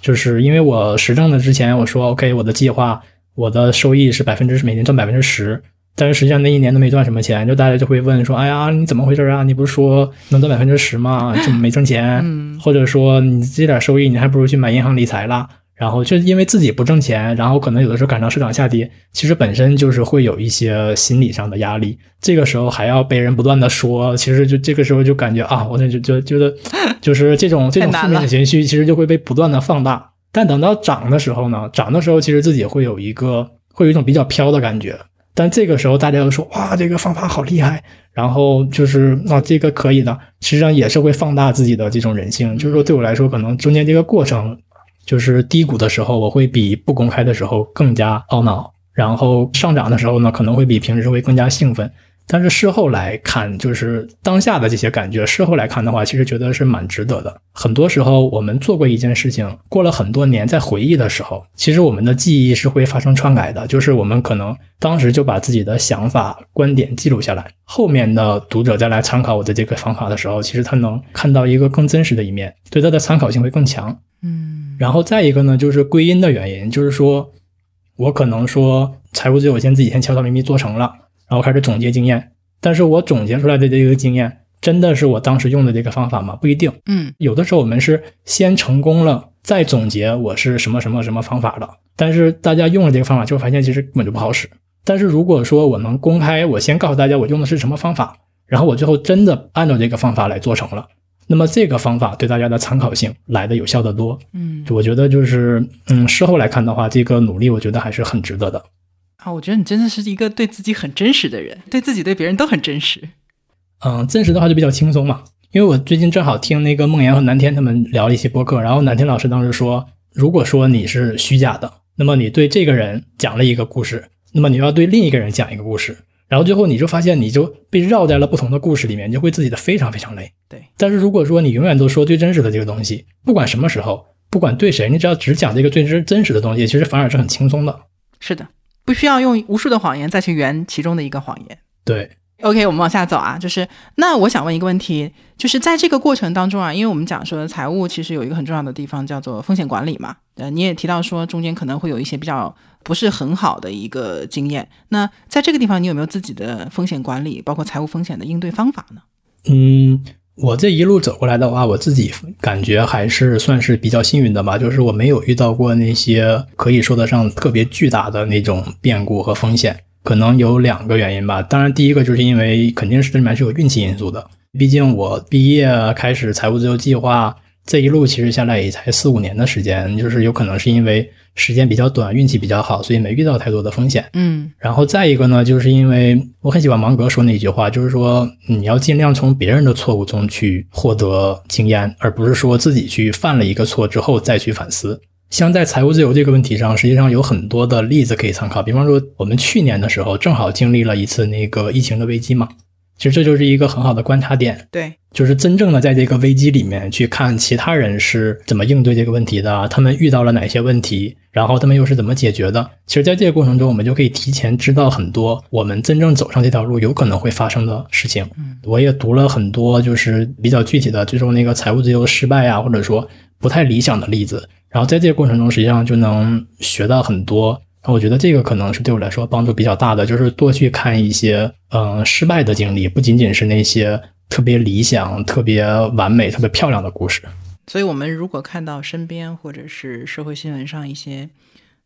就是因为我实证的之前我说 OK，我的计划，我的收益是百分之每年赚百分之十。但是实际上那一年都没赚什么钱，就大家就会问说：“哎呀，你怎么回事啊？你不是说能赚百分之十吗？怎么没挣钱？嗯或者说你这点收益，你还不如去买银行理财啦。然后就是因为自己不挣钱，然后可能有的时候赶上市场下跌，其实本身就是会有一些心理上的压力。这个时候还要被人不断的说，其实就这个时候就感觉啊，我就就就觉得，就是这种这种负面的情绪，其实就会被不断的放大。但等到涨的时候呢，涨的时候其实自己会有一个会有一种比较飘的感觉。但这个时候大家都说哇，这个方法好厉害，然后就是啊，这个可以的，实际上也是会放大自己的这种人性。就是说，对我来说，可能中间这个过程，就是低谷的时候，我会比不公开的时候更加懊恼，然后上涨的时候呢，可能会比平时会更加兴奋。但是事后来看，就是当下的这些感觉，事后来看的话，其实觉得是蛮值得的。很多时候，我们做过一件事情，过了很多年，在回忆的时候，其实我们的记忆是会发生篡改的。就是我们可能当时就把自己的想法、观点记录下来，后面的读者再来参考我的这个方法的时候，其实他能看到一个更真实的一面，对他的参考性会更强。嗯然后再一个呢，就是归因的原因，就是说我可能说财务自由先自己先悄悄咪咪做成了，然后开始总结经验。但是我总结出来的这个经验，真的是我当时用的这个方法吗？不一定。嗯有的时候我们是先成功了，再总结我是什么什么什么方法的。但是大家用了这个方法，就会发现其实根本就不好使。但是如果说我能公开，我先告诉大家我用的是什么方法，然后我最后真的按照这个方法来做成了，那么这个方法对大家的参考性来的有效的多。嗯，我觉得就是，嗯，事后来看的话，这个努力我觉得还是很值得的。啊，我觉得你真的是一个对自己很真实的人，对自己对别人都很真实。嗯，真实的话就比较轻松嘛。因为我最近正好听那个梦岩和南天他们聊了一些播客，然后南天老师当时说，如果说你是虚假的，那么你对这个人讲了一个故事，那么你要对另一个人讲一个故事，然后最后你就发现你就被绕在了不同的故事里面，你就会自己的非常非常累。对，但是如果说你永远都说最真实的这个东西，不管什么时候，不管对谁，你只要只讲这个最真真实的东西，其实反而是很轻松的。是的，不需要用无数的谎言再去圆其中的一个谎言。对，OK，我们往下走啊，就是那我想问一个问题，就是在这个过程当中啊，因为我们讲说财务其实有一个很重要的地方叫做风险管理嘛，呃，你也提到说中间可能会有一些比较不是很好的一个经验，那在这个地方你有没有自己的风险管理，包括财务风险的应对方法呢？嗯，我这一路走过来的话，我自己感觉还是算是比较幸运的吧。就是我没有遇到过那些可以说得上特别巨大的那种变故和风险。可能有两个原因吧。当然，第一个就是因为肯定是这里面是有运气因素的。毕竟我毕业开始财务自由计划这一路其实下来也才四五年的时间，就是有可能是因为时间比较短，运气比较好，所以没遇到太多的风险。嗯然后再一个呢，就是因为我很喜欢芒格说那句话，就是说你要尽量从别人的错误中去获得经验，而不是说自己去犯了一个错之后再去反思。像在财务自由这个问题上，实际上有很多的例子可以参考。比方说，我们去年的时候正好经历了一次那个疫情的危机嘛，其实这就是一个很好的观察点。对，就是真正的在这个危机里面去看其他人是怎么应对这个问题的，他们遇到了哪些问题，然后他们又是怎么解决的。其实，在这个过程中，我们就可以提前知道很多我们真正走上这条路有可能会发生的事情。嗯，我也读了很多就是比较具体的，最终那个财务自由失败啊，或者说不太理想的例子。然后在这个过程中，实际上就能学到很多。我觉得这个可能是对我来说帮助比较大的，就是多去看一些嗯、呃失败的经历，不仅仅是那些特别理想、特别完美、特别漂亮的故事。所以我们如果看到身边或者是社会新闻上一些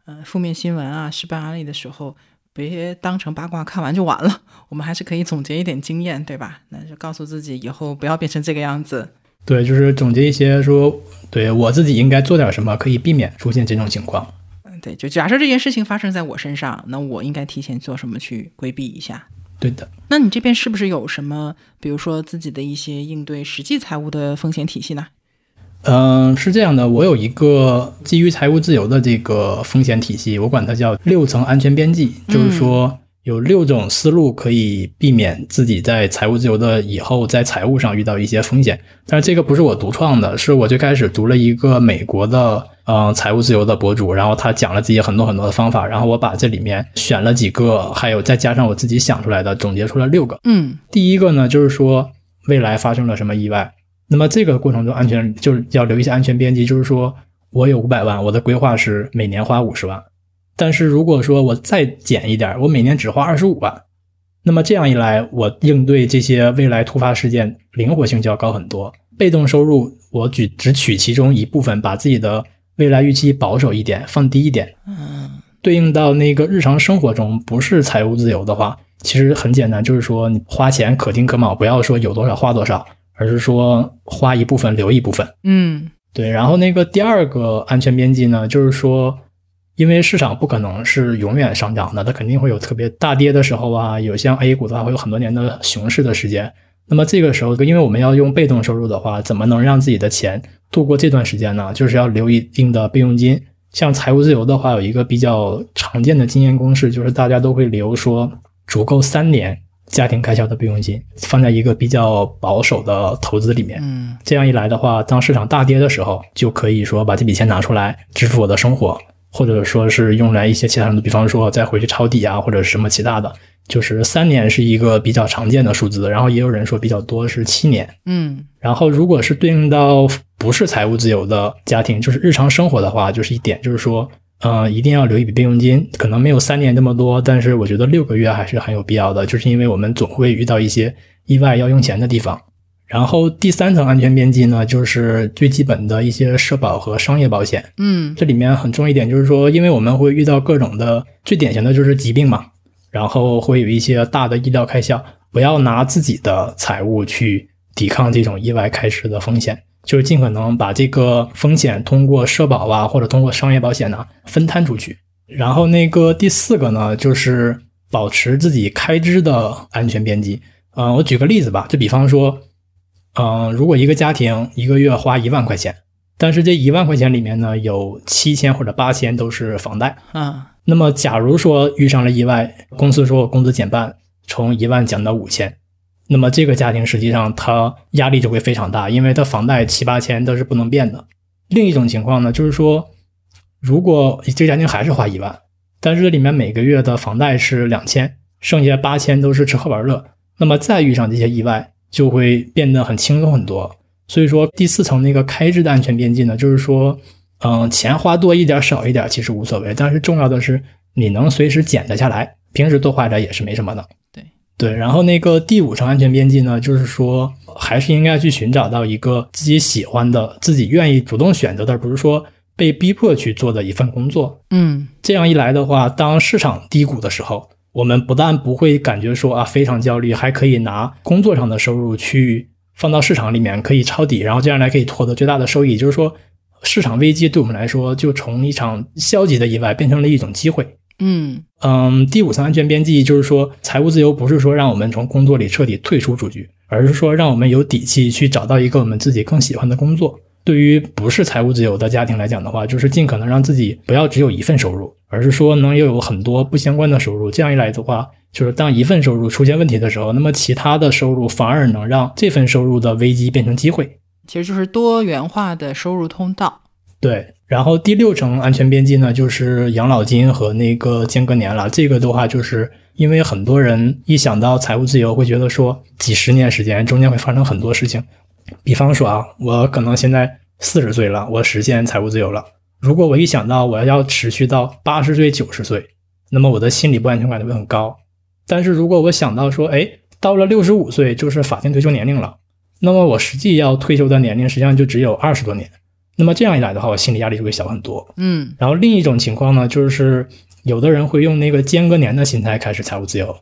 呃负面新闻啊、失败案例的时候，别当成八卦看完就完了，我们还是可以总结一点经验，对吧？那就告诉自己以后不要变成这个样子。对，就是总结一些说，对我自己应该做点什么，可以避免出现这种情况。嗯，对，就假设这件事情发生在我身上，那我应该提前做什么去规避一下？对的，那你这边是不是有什么，比如说自己的一些应对实际财务的风险体系呢？嗯、是这样的，我有一个基于财务自由的这个风险体系，我管它叫六层安全边际，就是说有六种思路可以避免自己在财务自由的以后在财务上遇到一些风险。但是这个不是我独创的，是我最开始读了一个美国的嗯、呃财务自由的博主，然后他讲了自己很多很多的方法，然后我把这里面选了几个，还有再加上我自己想出来的，总结出了六个。嗯第一个呢，就是说未来发生了什么意外，那么这个过程中安全就是要留一些安全边际，就是说我有五百万，我的规划是每年花五十万，但是如果说我再减一点，我每年只花二十五万，那么这样一来，我应对这些未来突发事件灵活性就要高很多。被动收入我举只取其中一部分，把自己的未来预期保守一点，放低一点，嗯对应到那个日常生活中不是财务自由的话，其实很简单，就是说你花钱可丁可卯，不要说有多少花多少，而是说花一部分留一部分。嗯对，然后那个第二个安全边际呢，就是说，因为市场不可能是永远上涨的，它肯定会有特别大跌的时候啊，有像 A 股的话会有很多年的熊市的时间。那么这个时候，因为我们要用被动收入的话，怎么能让自己的钱度过这段时间呢？就是要留一定的备用金。像财务自由的话，有一个比较常见的经验公式，就是大家都会留说足够三年家庭开销的备用金，放在一个比较保守的投资里面。嗯这样一来的话，当市场大跌的时候，就可以说把这笔钱拿出来支付我的生活，或者说是用来一些其他的，比方说再回去抄底啊，或者是什么其他的。就是三年是一个比较常见的数字，然后也有人说比较多是七年。嗯然后如果是对应到不是财务自由的家庭，就是日常生活的话，就是一点就是说，呃，一定要留一笔备用金，可能没有三年这么多，但是我觉得六个月还是很有必要的，就是因为我们总会遇到一些意外要用钱的地方。然后第三层安全边际呢，就是最基本的一些社保和商业保险。嗯这里面很重要一点就是说，因为我们会遇到各种的，最典型的就是疾病嘛，然后会有一些大的医疗开销，不要拿自己的财务去抵抗这种意外开支的风险，就是尽可能把这个风险通过社保啊或者通过商业保险呢分摊出去。然后那个第四个呢，就是保持自己开支的安全边际。嗯、我举个例子吧，就比方说，嗯、如果一个家庭一个月花一万块钱。但是这一万块钱里面呢，有七千或者八千都是房贷。啊那么，假如说遇上了意外，公司说我工资减半，从一万降到五千，那么这个家庭实际上他压力就会非常大，因为他房贷七八千都是不能变的。另一种情况呢，就是说，如果这个家庭还是花一万，但是这里面每个月的房贷是两千，剩下八千都是吃喝玩乐，那么再遇上这些意外，就会变得很轻松很多。所以说，第四层那个开支的安全边际呢，就是说，嗯，钱花多一点少一点其实无所谓，但是重要的是你能随时减得下来，平时多花点也是没什么的。对对，然后那个第五层安全边际呢，就是说还是应该去寻找到一个自己喜欢的、自己愿意主动选择的，而不是说被逼迫去做的一份工作。嗯这样一来的话，当市场低谷的时候，我们不但不会感觉说啊非常焦虑，还可以拿工作上的收入去放到市场里面，可以抄底，然后这样来可以获得最大的收益。就是说，市场危机对我们来说，就从一场消极的意外变成了一种机会。嗯嗯，第五层安全边际就是说，财务自由不是说让我们从工作里彻底退出出局，而是说让我们有底气去找到一个我们自己更喜欢的工作。对于不是财务自由的家庭来讲的话，就是尽可能让自己不要只有一份收入，而是说能有很多不相关的收入。这样一来的话，就是当一份收入出现问题的时候，那么其他的收入反而能让这份收入的危机变成机会。其实就是多元化的收入通道。对，然后第六层安全边际呢，就是养老金和那个间隔年了。这个的话，就是因为很多人一想到财务自由，会觉得说几十年时间中间会发生很多事情。比方说啊，我可能现在四十岁了，我实现财务自由了。如果我一想到我要持续到八十岁、九十岁，那么我的心理不安全感就会很高。但是如果我想到说，哎，到了六十五岁就是法定退休年龄了，那么我实际要退休的年龄实际上就只有二十多年。那么这样一来的话，我心理压力就会小很多。嗯然后另一种情况呢，就是有的人会用那个间隔年的心态开始财务自由，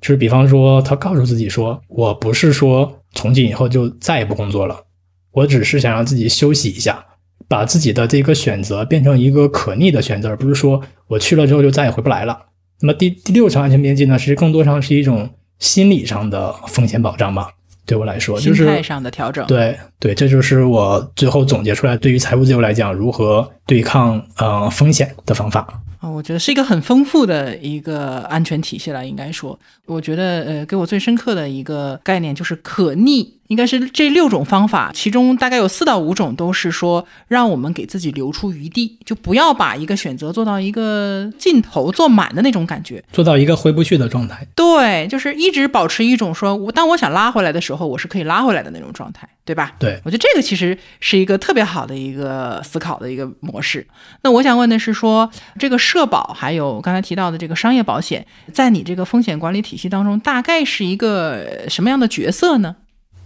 就是比方说他告诉自己说，我不是说从今以后就再也不工作了，我只是想让自己休息一下，把自己的这个选择变成一个可逆的选择，而不是说我去了之后就再也回不来了。那么第第六层安全边际呢，其实更多上是一种心理上的风险保障吧。对我来说，就是心态上的调整。对对，这就是我最后总结出来对于财务自由来讲，如何对抗呃风险的方法。啊，我觉得是一个很丰富的一个安全体系了。应该说，我觉得呃，给我最深刻的一个概念就是可逆，应该是这六种方法，其中大概有四到五种都是说让我们给自己留出余地，就不要把一个选择做到一个尽头做满的那种感觉。做到一个回不去的状态。对，就是一直保持一种说，我当我想拉回来的时候，我是可以拉回来的那种状态，对吧？对，我觉得这个其实是一个特别好的一个思考的一个模式。那我想问的是说，这个社保还有刚才提到的这个商业保险，在你这个风险管理体系当中，大概是一个什么样的角色呢？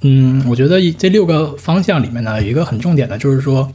嗯，我觉得这六个方向里面呢，有一个很重点的，就是说，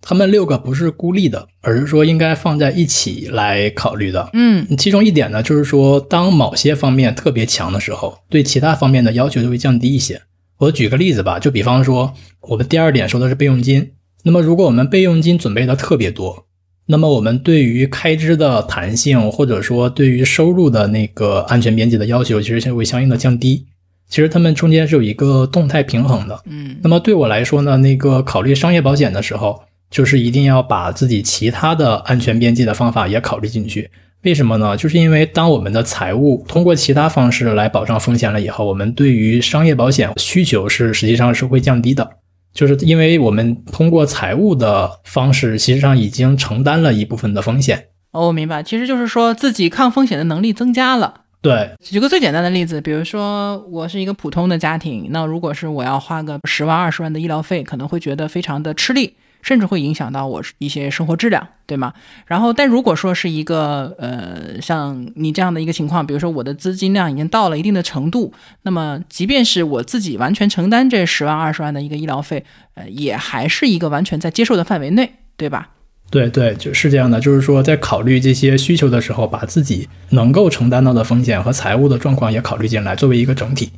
他们六个不是孤立的，而是说应该放在一起来考虑的。嗯其中一点呢，就是说，当某些方面特别强的时候，对其他方面的要求就会降低一些。我举个例子吧，就比方说，我们第二点说的是备用金。那么，如果我们备用金准备的特别多，那么我们对于开支的弹性，或者说对于收入的那个安全边际的要求，其实就会相应的降低。其实他们中间是有一个动态平衡的。嗯那么对我来说呢，那个考虑商业保险的时候，就是一定要把自己其他的安全边际的方法也考虑进去。为什么呢？就是因为当我们的财务通过其他方式来保障风险了以后，我们对于商业保险需求是实际上是会降低的。就是因为我们通过财务的方式，实际上已经承担了一部分的风险。哦，我明白，其实就是说自己抗风险的能力增加了。对，举个最简单的例子，比如说我是一个普通的家庭，那如果是我要花个十万、二十万的医疗费，可能会觉得非常的吃力。甚至会影响到我一些生活质量，对吗？然后，但如果说是一个呃像你这样的一个情况，比如说我的资金量已经到了一定的程度，那么即便是我自己完全承担这十万二十万的一个医疗费，呃，也还是一个完全在接受的范围内，对吧？对对，就是这样的，就是说在考虑这些需求的时候，把自己能够承担到的风险和财务的状况也考虑进来，作为一个整体。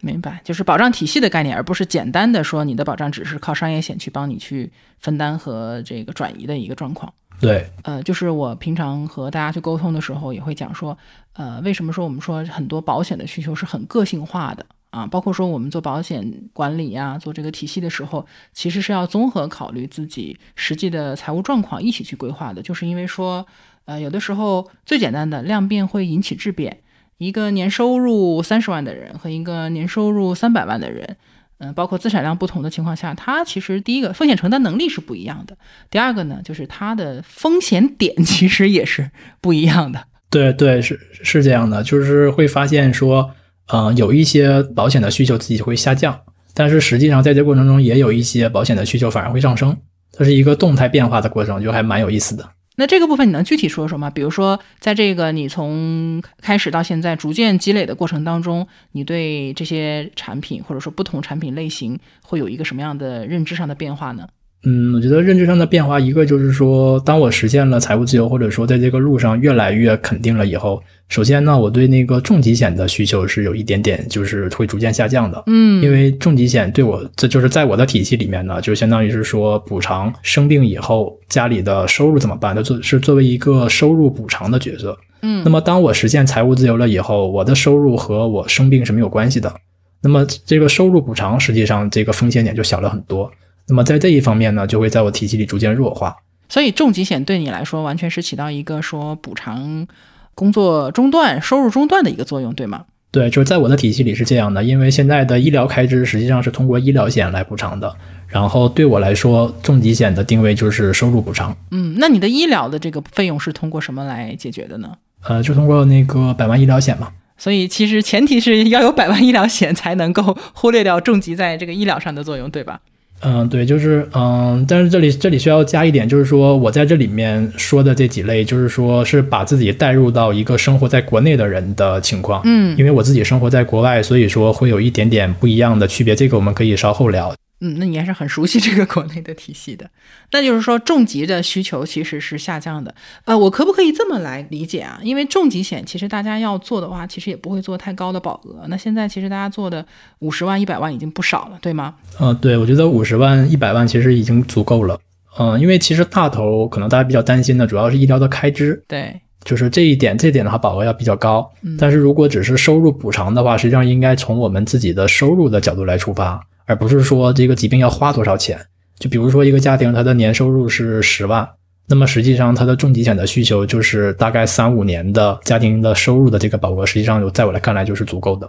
明白，就是保障体系的概念，而不是简单的说你的保障只是靠商业险去帮你去分担和这个转移的一个状况。对，呃，就是我平常和大家去沟通的时候，也会讲说，呃，为什么说我们说很多保险的需求是很个性化的啊？包括说我们做保险管理呀，做这个体系的时候，其实是要综合考虑自己实际的财务状况一起去规划的。就是因为说，呃，有的时候最简单的量变会引起质变。一个年收入三十万的人和一个年收入三百万的人，嗯，包括资产量不同的情况下，他其实第一个风险承担能力是不一样的。第二个呢，就是他的风险点其实也是不一样的。对对，是是这样的，就是会发现说，嗯，有一些保险的需求自己会下降，但是实际上在这过程中也有一些保险的需求反而会上升，它是一个动态变化的过程，就还蛮有意思的。那这个部分你能具体说说吗？比如说，在这个你从开始到现在逐渐积累的过程当中，你对这些产品或者说不同产品类型会有一个什么样的认知上的变化呢？嗯，我觉得认知上的变化，一个就是说，当我实现了财务自由，或者说在这个路上越来越肯定了以后，首先呢，我对那个重疾险的需求是有一点点，就是会逐渐下降的。嗯，因为重疾险对我，这就是在我的体系里面呢，就相当于是说补偿生病以后家里的收入怎么办，它作是作为一个收入补偿的角色。嗯，那么当我实现财务自由了以后，我的收入和我生病是没有关系的。那么这个收入补偿实际上这个风险点就小了很多。那么在这一方面呢，就会在我体系里逐渐弱化。所以重疾险对你来说，完全是起到一个说补偿工作中断、收入中断的一个作用，对吗？对，就是在我的体系里是这样的。因为现在的医疗开支实际上是通过医疗险来补偿的，然后对我来说，重疾险的定位就是收入补偿。嗯，那你的医疗的这个费用是通过什么来解决的呢？呃，就通过那个百万医疗险嘛。所以其实前提是要有百万医疗险，才能够忽略掉重疾在这个医疗上的作用，对吧？嗯，对，就是嗯，但是这里这里需要加一点，就是说我在这里面说的这几类，就是说是把自己带入到一个生活在国内的人的情况，嗯，因为我自己生活在国外，所以说会有一点点不一样的区别，这个我们可以稍后聊。嗯，那你还是很熟悉这个国内的体系的。那就是说，重疾的需求其实是下降的。呃，我可不可以这么来理解啊？因为重疾险其实大家要做的话，其实也不会做太高的保额。那现在其实大家做的五十万、一百万已经不少了，对吗？嗯，对，我觉得五十万、一百万其实已经足够了。嗯，因为其实大头可能大家比较担心的主要是医疗的开支，对，就是这一点，这点的话保额要比较高。嗯但是如果只是收入补偿的话，实际上应该从我们自己的收入的角度来出发。而不是说这个疾病要花多少钱，就比如说一个家庭，他的年收入是十万，那么实际上他的重疾险的需求就是大概三五年的家庭的收入的这个保额，实际上在我来看来就是足够的。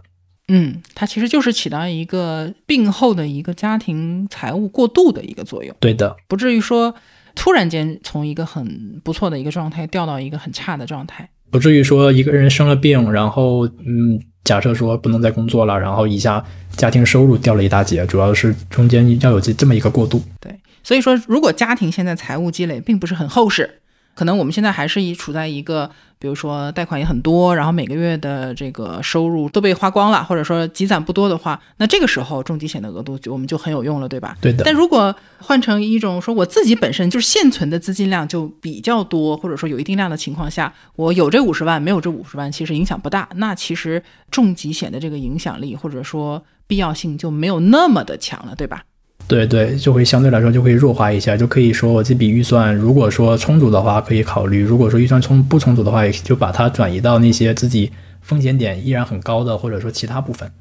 嗯，它其实就是起到一个病后的一个家庭财务过渡的一个作用，对的，不至于说突然间从一个很不错的一个状态掉到一个很差的状态。不至于说一个人生了病，然后嗯，假设说不能再工作了，然后一下家庭收入掉了一大截，主要是中间要有这这么一个过渡。对，所以说，如果家庭现在财务积累并不是很厚实，可能我们现在还是一处在一个，比如说贷款也很多，然后每个月的这个收入都被花光了，或者说积攒不多的话，那这个时候重疾险的额度就我们就很有用了，对吧？对的。但如果换成一种说我自己本身就是现存的资金量就比较多，或者说有一定量的情况下，我有这五十万，没有这五十万，其实影响不大。那其实重疾险的这个影响力或者说必要性就没有那么的强了，对吧？对对，就会相对来说就会弱化一下，就可以说我这笔预算如果说充足的话可以考虑，如果说预算充不充足的话，也就把它转移到那些自己风险点依然很高的或者说其他部分。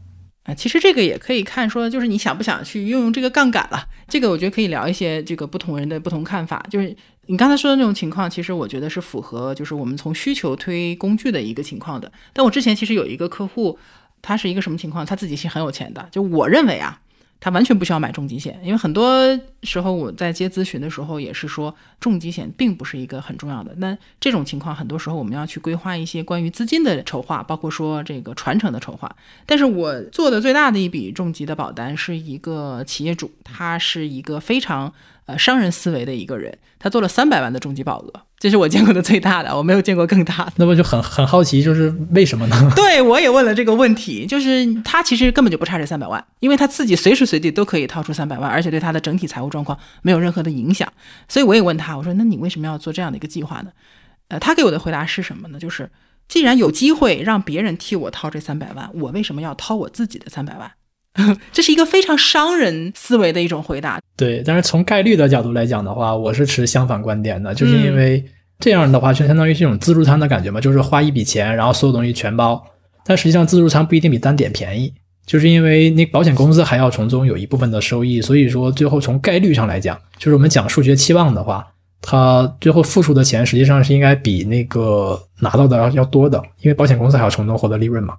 啊，其实这个也可以看说，就是你想不想去运用这个杠杆了。这个我觉得可以聊一些这个不同人的不同看法。就是你刚才说的那种情况，其实我觉得是符合就是我们从需求推工具的一个情况的。但我之前其实有一个客户，他是一个什么情况？他自己是很有钱的，就我认为啊。他完全不需要买重疾险，因为很多时候我在接咨询的时候也是说，重疾险并不是一个很重要的。那这种情况，很多时候我们要去规划一些关于资金的筹划，包括说这个传承的筹划。但是我做的最大的一笔重疾的保单是一个企业主，他是一个非常。呃，商人思维的一个人，他做了三百万的重疾保额，这是我见过的最大的，我没有见过更大的。那么就很很好奇，就是为什么呢？对我也问了这个问题，就是他其实根本就不差这三百万，因为他自己随时随地都可以掏出三百万，而且对他的整体财务状况没有任何的影响。所以我也问他，我说那你为什么要做这样的一个计划呢？呃，他给我的回答是什么呢？就是既然有机会让别人替我掏这三百万，我为什么要掏我自己的三百万？这是一个非常商人思维的一种回答。对，但是从概率的角度来讲的话，我是持相反观点的，就是因为这样的话就相当于是一种自助餐的感觉嘛，就是花一笔钱，然后所有东西全包。但实际上自助餐不一定比单点便宜，就是因为那保险公司还要从中有一部分的收益，所以说最后从概率上来讲，就是我们讲数学期望的话，它最后付出的钱实际上是应该比那个拿到的要要多的，因为保险公司还要从中获得利润嘛。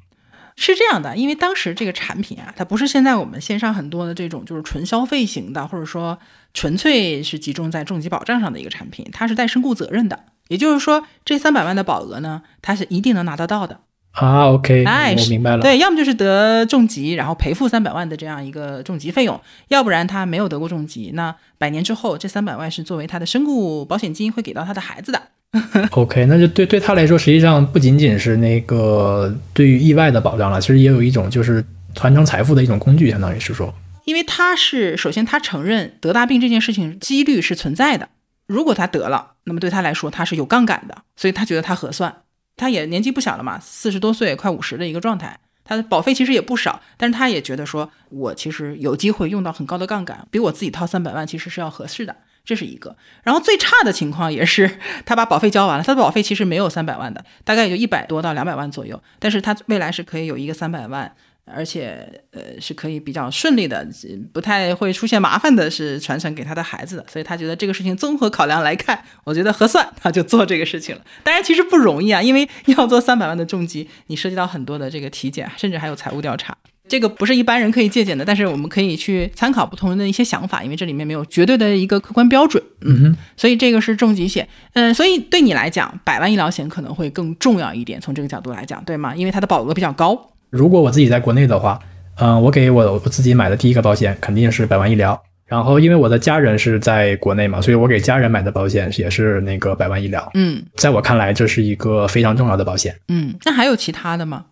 是这样的，因为当时这个产品啊，它不是现在我们线上很多的这种就是纯消费型的，或者说纯粹是集中在重疾保障上的一个产品，它是带身故责任的。也就是说，这三百万的保额呢，它是一定能拿得到的啊。OK，哎，我明白了。对，要么就是得重疾，然后赔付三百万的这样一个重疾费用；要不然他没有得过重疾，那百年之后这三百万是作为他的身故保险金会给到他的孩子的。OK，那就对对他来说，实际上不仅仅是那个对于意外的保障了，其实也有一种就是传承财富的一种工具，相当于是说，因为他是首先他承认得大病这件事情几率是存在的，如果他得了，那么对他来说他是有杠杆的，所以他觉得他合算，他也年纪不小了嘛，四十多岁快五十的一个状态，他的保费其实也不少，但是他也觉得说我其实有机会用到很高的杠杆，比我自己掏三百万其实是要合适的。这是一个，然后最差的情况也是 他把保费交完了，他的保费其实没有三百万的，大概也就一百多到两百万左右，但是他未来是可以有一个三百万，而且呃是可以比较顺利的，不太会出现麻烦的，是传承给他的孩子的，所以他觉得这个事情综合考量来看，我觉得合算，他就做这个事情了。当然其实不容易啊，因为要做三百万的重疾，你涉及到很多的这个体检，甚至还有财务调查。这个不是一般人可以借鉴的，但是我们可以去参考不同人的一些想法，因为这里面没有绝对的一个客观标准。嗯哼，所以这个是重疾险。嗯，所以对你来讲，百万医疗险可能会更重要一点，从这个角度来讲，对吗？因为它的保额比较高。如果我自己在国内的话，嗯，我给我我自己买的第一个保险肯定是百万医疗。然后因为我的家人是在国内嘛，所以我给家人买的保险也是那个百万医疗。嗯，在我看来，这是一个非常重要的保险。嗯，那还有其他的吗？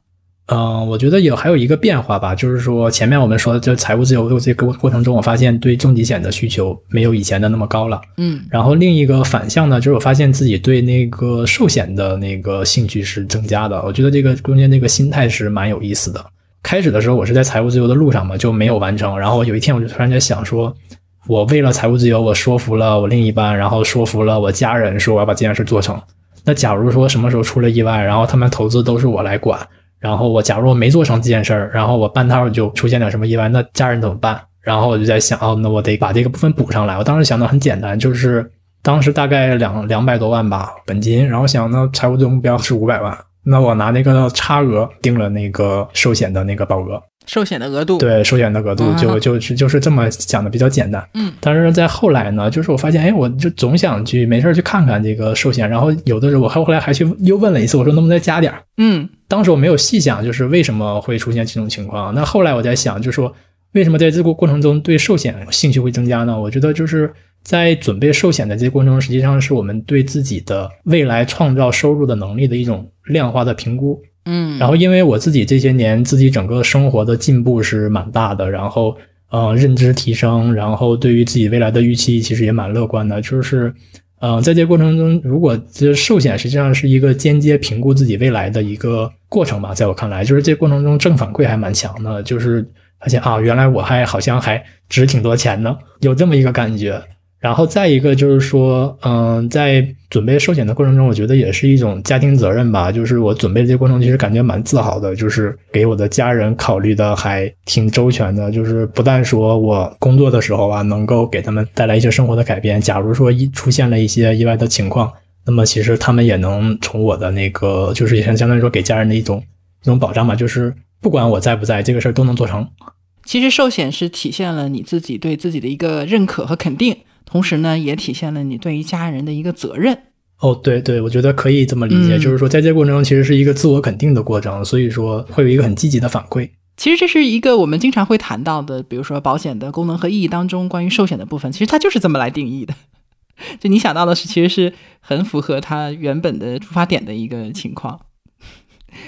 嗯，我觉得有还有一个变化吧，就是说前面我们说的，就财务自由的这个过程中，我发现对重疾险的需求没有以前的那么高了。嗯，然后另一个反向呢，就是我发现自己对那个寿险的那个兴趣是增加的。我觉得这个中间那个心态是蛮有意思的。开始的时候我是在财务自由的路上嘛，就没有完成。然后有一天我就突然间想说，我为了财务自由，我说服了我另一半，然后说服了我家人，说我要把这件事做成。那假如说什么时候出了意外，然后他们投资都是我来管。然后我假如我没做成这件事儿，然后我半套就出现点什么意外，那家人怎么办？然后我就在想，哦，那我得把这个部分补上来。我当时想的很简单，就是当时大概两两百多万吧本金，然后想那财务的目标是五百万，那我拿那个差额定了那个寿险的那个保额。寿险的额度对寿险的额度就就是就是这么讲的比较简单，嗯，但是在后来呢，就是我发现，哎，我就总想去没事去看看这个寿险，然后有的时候我还后来还去又问了一次，我说能不能再加点儿，嗯，当时我没有细想，就是为什么会出现这种情况。那后来我在想，就是说为什么在这个过程中对寿险兴趣会增加呢？我觉得就是在准备寿险的这个过程中，实际上是我们对自己的未来创造收入的能力的一种量化的评估。嗯，然后因为我自己这些年自己整个生活的进步是蛮大的，然后呃认知提升，然后对于自己未来的预期其实也蛮乐观的。就是呃在这过程中，如果这寿险实际上是一个间接评估自己未来的一个过程吧，在我看来，就是这过程中正反馈还蛮强的，就是发现啊原来我还好像还值挺多钱呢，有这么一个感觉。然后再一个就是说，嗯，在准备寿险的过程中，我觉得也是一种家庭责任吧。就是我准备这过程，其实感觉蛮自豪的，就是给我的家人考虑的还挺周全的。就是不但说我工作的时候啊，能够给他们带来一些生活的改变。假如说一出现了一些意外的情况，那么其实他们也能从我的那个，就是也相当于说给家人的一种一种保障吧。就是不管我在不在，这个事儿都能做成。其实寿险是体现了你自己对自己的一个认可和肯定，同时呢，也体现了你对于家人的一个责任。哦，对对，我觉得可以这么理解，嗯就是说在这个过程中其实是一个自我肯定的过程，所以说会有一个很积极的反馈。其实这是一个我们经常会谈到的，比如说保险的功能和意义当中关于寿险的部分，其实它就是这么来定义的。就你想到的是，其实是很符合它原本的出发点的一个情况。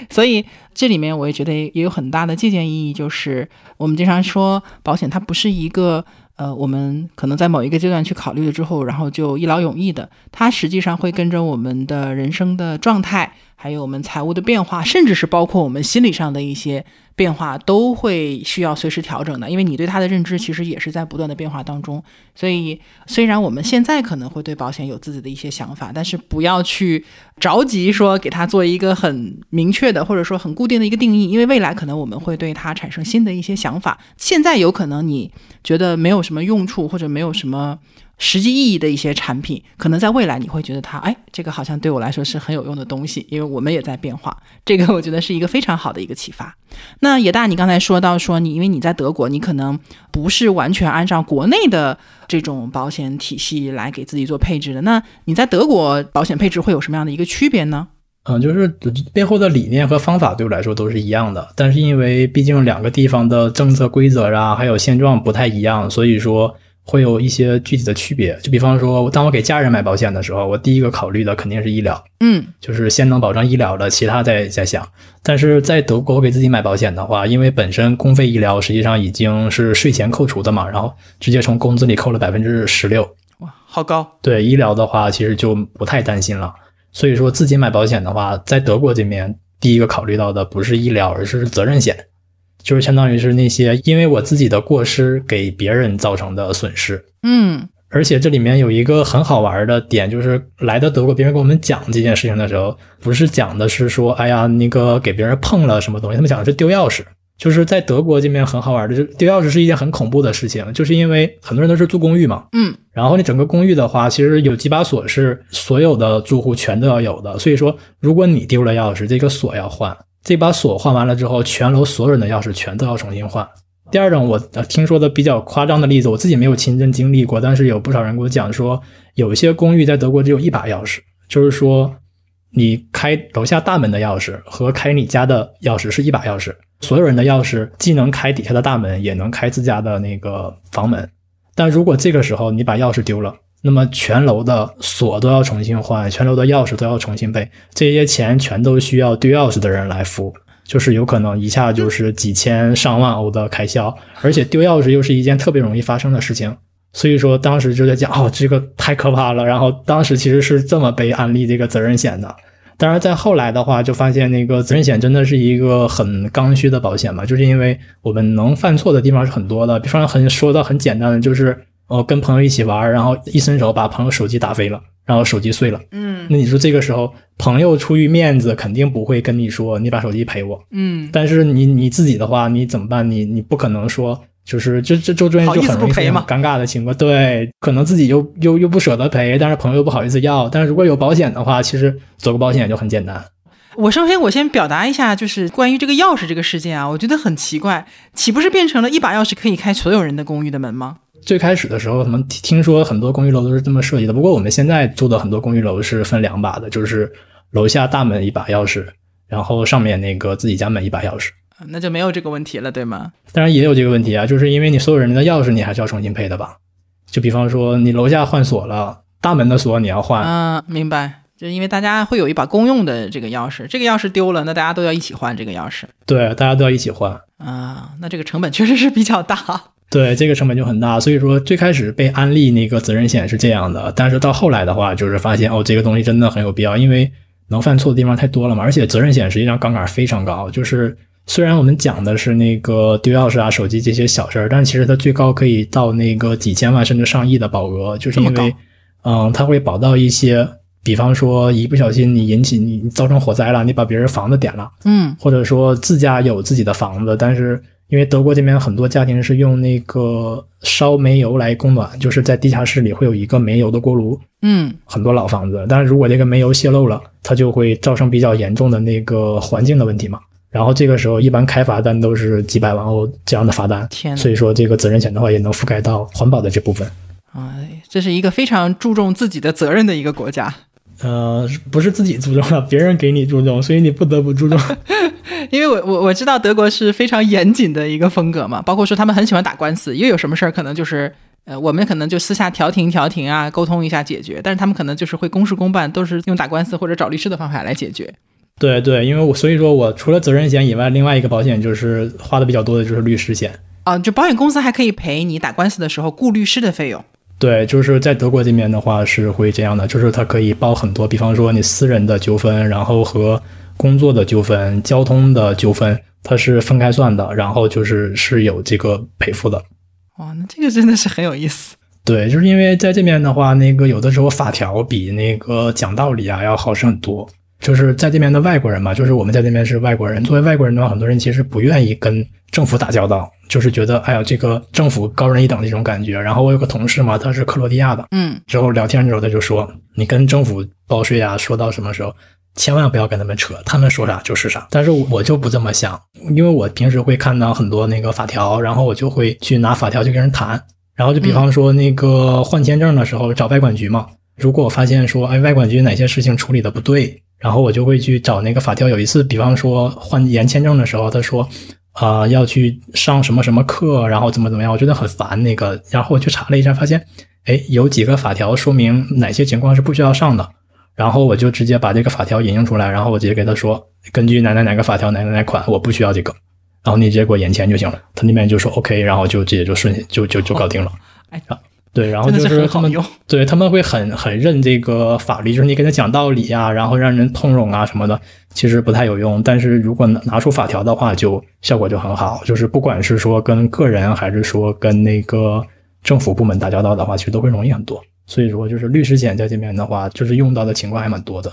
所以这里面我也觉得也有很大的借鉴意义，就是我们经常说保险它不是一个呃我们可能在某一个阶段去考虑了之后，然后就一劳永逸的，它实际上会跟着我们的人生的状态，还有我们财务的变化，甚至是包括我们心理上的一些变化，都会需要随时调整的。因为你对它的认知其实也是在不断的变化当中。所以虽然我们现在可能会对保险有自己的一些想法，但是不要去着急说给它做一个很明确的或者说很固定的一个定义，因为未来可能我们会对它产生新的一些想法。现在有可能你觉得没有什么用处或者没有什么。实际意义的一些产品，可能在未来你会觉得它，哎，这个好像对我来说是很有用的东西，因为我们也在变化。这个我觉得是一个非常好的一个启发。那野大，你刚才说到说你，因为你在德国，你可能不是完全按照国内的这种保险体系来给自己做配置的。那你在德国保险配置会有什么样的一个区别呢？嗯，就是背后的理念和方法对我来说都是一样的，但是因为毕竟两个地方的政策规则啊，还有现状不太一样，所以说会有一些具体的区别。就比方说，当我给家人买保险的时候，我第一个考虑的肯定是医疗，嗯就是先能保障医疗的，其他再再想。但是在德国，我给自己买保险的话，因为本身公费医疗实际上已经是税前扣除的嘛，然后直接从工资里扣了百分之十六。哇，好高。对医疗的话，其实就不太担心了。所以说自己买保险的话，在德国这边第一个考虑到的不是医疗，而是责任险，就是相当于是那些因为我自己的过失给别人造成的损失。嗯而且这里面有一个很好玩的点，就是来到德国，别人跟我们讲这件事情的时候，不是讲的是说，哎呀，那个给别人碰了什么东西，他们讲的是丢钥匙。就是在德国这边很好玩的，就是丢钥匙是一件很恐怖的事情，就是因为很多人都是住公寓嘛，嗯然后你整个公寓的话，其实有几把锁是所有的住户全都要有的，所以说如果你丢了钥匙，这个锁要换，这把锁换完了之后，全楼所有人的钥匙全都要重新换。第二种我呃听说的比较夸张的例子，我自己没有亲身经历过，但是有不少人给我讲说，有一些公寓在德国只有一把钥匙，就是说你开楼下大门的钥匙和开你家的钥匙是一把钥匙，所有人的钥匙既能开底下的大门，也能开自家的那个房门。但如果这个时候你把钥匙丢了，那么全楼的锁都要重新换，全楼的钥匙都要重新备，这些钱全都需要丢钥匙的人来付，就是有可能一下就是几千上万欧的开销，而且丢钥匙又是一件特别容易发生的事情。所以说当时就在讲，哦，这个太可怕了。然后当时其实是这么被安利这个责任险的。当然，在后来的话，就发现那个责任险真的是一个很刚需的保险嘛，就是因为我们能犯错的地方是很多的。比方很说到很简单的，就是呃跟朋友一起玩，然后一伸手把朋友手机打飞了，然后手机碎了。嗯那你说这个时候，朋友出于面子肯定不会跟你说你把手机赔我，嗯，但是你你自己的话，你怎么办？你你不可能说。就是这这周专业就很不赔嘛很尴尬的情况，对，可能自己又又又不舍得赔，但是朋友又不好意思要，但是如果有保险的话，其实走个保险就很简单。我首先我先表达一下，就是关于这个钥匙这个事件啊，我觉得很奇怪，岂不是变成了一把钥匙可以开所有人的公寓的门吗？最开始的时候，他们听说很多公寓楼都是这么设计的。不过我们现在住的很多公寓楼是分两把的，就是楼下大门一把钥匙，然后上面那个自己家门一把钥匙。啊那就没有这个问题了，对吗？当然也有这个问题啊，就是因为你所有人的钥匙你还是要重新配的吧？就比方说你楼下换锁了，大门的锁你要换，嗯，明白。就因为大家会有一把公用的这个钥匙，这个钥匙丢了，那大家都要一起换这个钥匙对，大家都要一起换。啊，那这个成本确实是比较大。对，这个成本就很大，所以说最开始被安利那个责任险是这样的，但是到后来的话，就是发现哦，这个东西真的很有必要，因为能犯错的地方太多了嘛，而且责任险实际上杠杆非常高，就是虽然我们讲的是那个丢钥匙啊、手机这些小事儿，但其实它最高可以到那个几千万甚至上亿的保额，就是因为，嗯，它会保到一些，比方说一不小心你引起你造成火灾了，你把别人房子点了。嗯或者说自家有自己的房子，但是因为德国这边很多家庭是用那个烧煤油来供暖，就是在地下室里会有一个煤油的锅炉，嗯很多老房子。但是如果这个煤油泄漏了，它就会造成比较严重的那个环境的问题嘛。然后这个时候一般开罚单都是几百万欧这样的罚单，天所以说这个责任险的话也能覆盖到环保的这部分。哎，这是一个非常注重自己的责任的一个国家。呃，不是自己注重了，别人给你注重，所以你不得不注重。因为我我我知道德国是非常严谨的一个风格嘛，包括说他们很喜欢打官司，因为有什么事儿可能就是呃我们可能就私下调停调停啊，沟通一下解决，但是他们可能就是会公事公办，都是用打官司或者找律师的方法来解决。对对，因为我所以说我除了责任险以外，另外一个保险就是花的比较多的就是律师险。啊、就保险公司还可以赔你打官司的时候雇律师的费用。对，就是在德国这边的话是会这样的，就是它可以包很多，比方说你私人的纠纷，然后和工作的纠纷、交通的纠纷，它是分开算的，然后就是是有这个赔付的。哇，那这个真的是很有意思。对，就是因为在这边的话，那个有的时候法条比那个讲道理啊要好使很多。就是在这边的外国人嘛，就是我们在这边是外国人，作为外国人的话，很多人其实不愿意跟政府打交道，就是觉得哎呀，这个政府高人一等的这种感觉。然后我有个同事嘛，他是克罗地亚的，嗯，之后聊天的时候他就说，你跟政府报税啊，说到什么时候，千万不要跟他们扯，他们说啥就是啥。但是我就不这么想，因为我平时会看到很多那个法条，然后我就会去拿法条去跟人谈。然后就比方说那个换签证的时候找外管局嘛，如果我发现说，哎，外管局哪些事情处理的不对，然后我就会去找那个法条。有一次，比方说换延签证的时候，他说，啊、要去上什么什么课，然后怎么怎么样，我觉得很烦那个。然后我去查了一下，发现，哎，有几个法条说明哪些情况是不需要上的。然后我就直接把这个法条引用出来，然后我直接给他说，根据哪哪哪个法条哪哪哪款，我不需要这个，然后你直接给我延签就行了。他那边就说 OK，然后就直接就顺就就就搞定了。哎啊，对，然后就是他们。对他们会很很认这个法律，就是你跟他讲道理啊，然后让人通融啊什么的，其实不太有用。但是如果拿拿出法条的话，就效果就很好。就是不管是说跟个人，还是说跟那个政府部门打交道的话，其实都会容易很多。所以说，就是律师险在这边的话，就是用到的情况还蛮多的。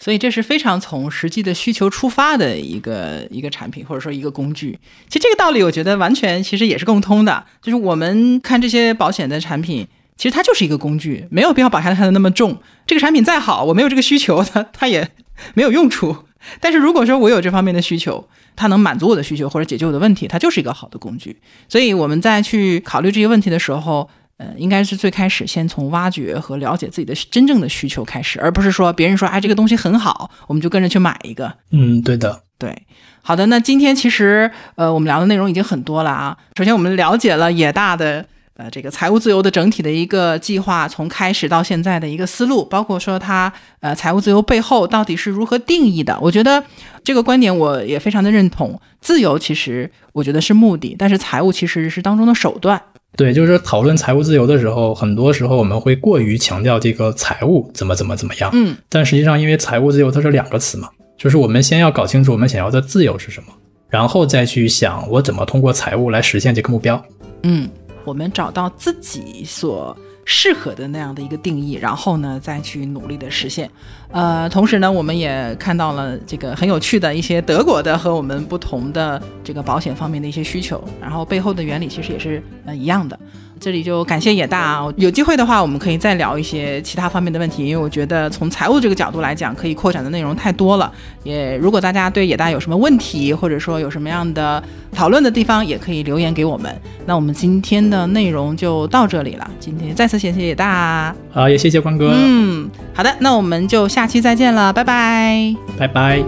所以这是非常从实际的需求出发的一个一个产品，或者说一个工具。其实这个道理，我觉得完全其实也是共通的。就是我们看这些保险的产品，其实它就是一个工具，没有必要把它看得那么重。这个产品再好，我没有这个需求，它它也 没有用处。但是如果说我有这方面的需求，它能满足我的需求或者解决我的问题，它就是一个好的工具。所以我们在去考虑这些问题的时候，呃，应该是最开始先从挖掘和了解自己的真正的需求开始，而不是说别人说哎这个东西很好，我们就跟着去买一个。嗯，对的。对，好的，那今天其实呃我们聊的内容已经很多了啊。首先我们了解了野大的呃这个财务自由的整体的一个计划，从开始到现在的一个思路，包括说它呃财务自由背后到底是如何定义的。我觉得这个观点我也非常的认同。自由其实我觉得是目的，但是财务其实是当中的手段。对，就是讨论财务自由的时候，很多时候我们会过于强调这个财务怎么怎么怎么样。嗯，但实际上，因为财务自由它是两个词嘛，就是我们先要搞清楚我们想要的自由是什么，然后再去想我怎么通过财务来实现这个目标。嗯，我们找到自己所适合的那样的一个定义，然后呢，再去努力的实现。呃，同时呢，我们也看到了这个很有趣的一些德国的和我们不同的这个保险方面的一些需求，然后背后的原理其实也是呃一样的。这里就感谢野大啊，有机会的话，我们可以再聊一些其他方面的问题，因为我觉得从财务这个角度来讲，可以扩展的内容太多了。也如果大家对野大有什么问题，或者说有什么样的讨论的地方，也可以留言给我们。那我们今天的内容就到这里了，今天再次谢谢野大。啊，也谢谢关哥，嗯，好的，那我们就下期再见了，拜拜。拜拜。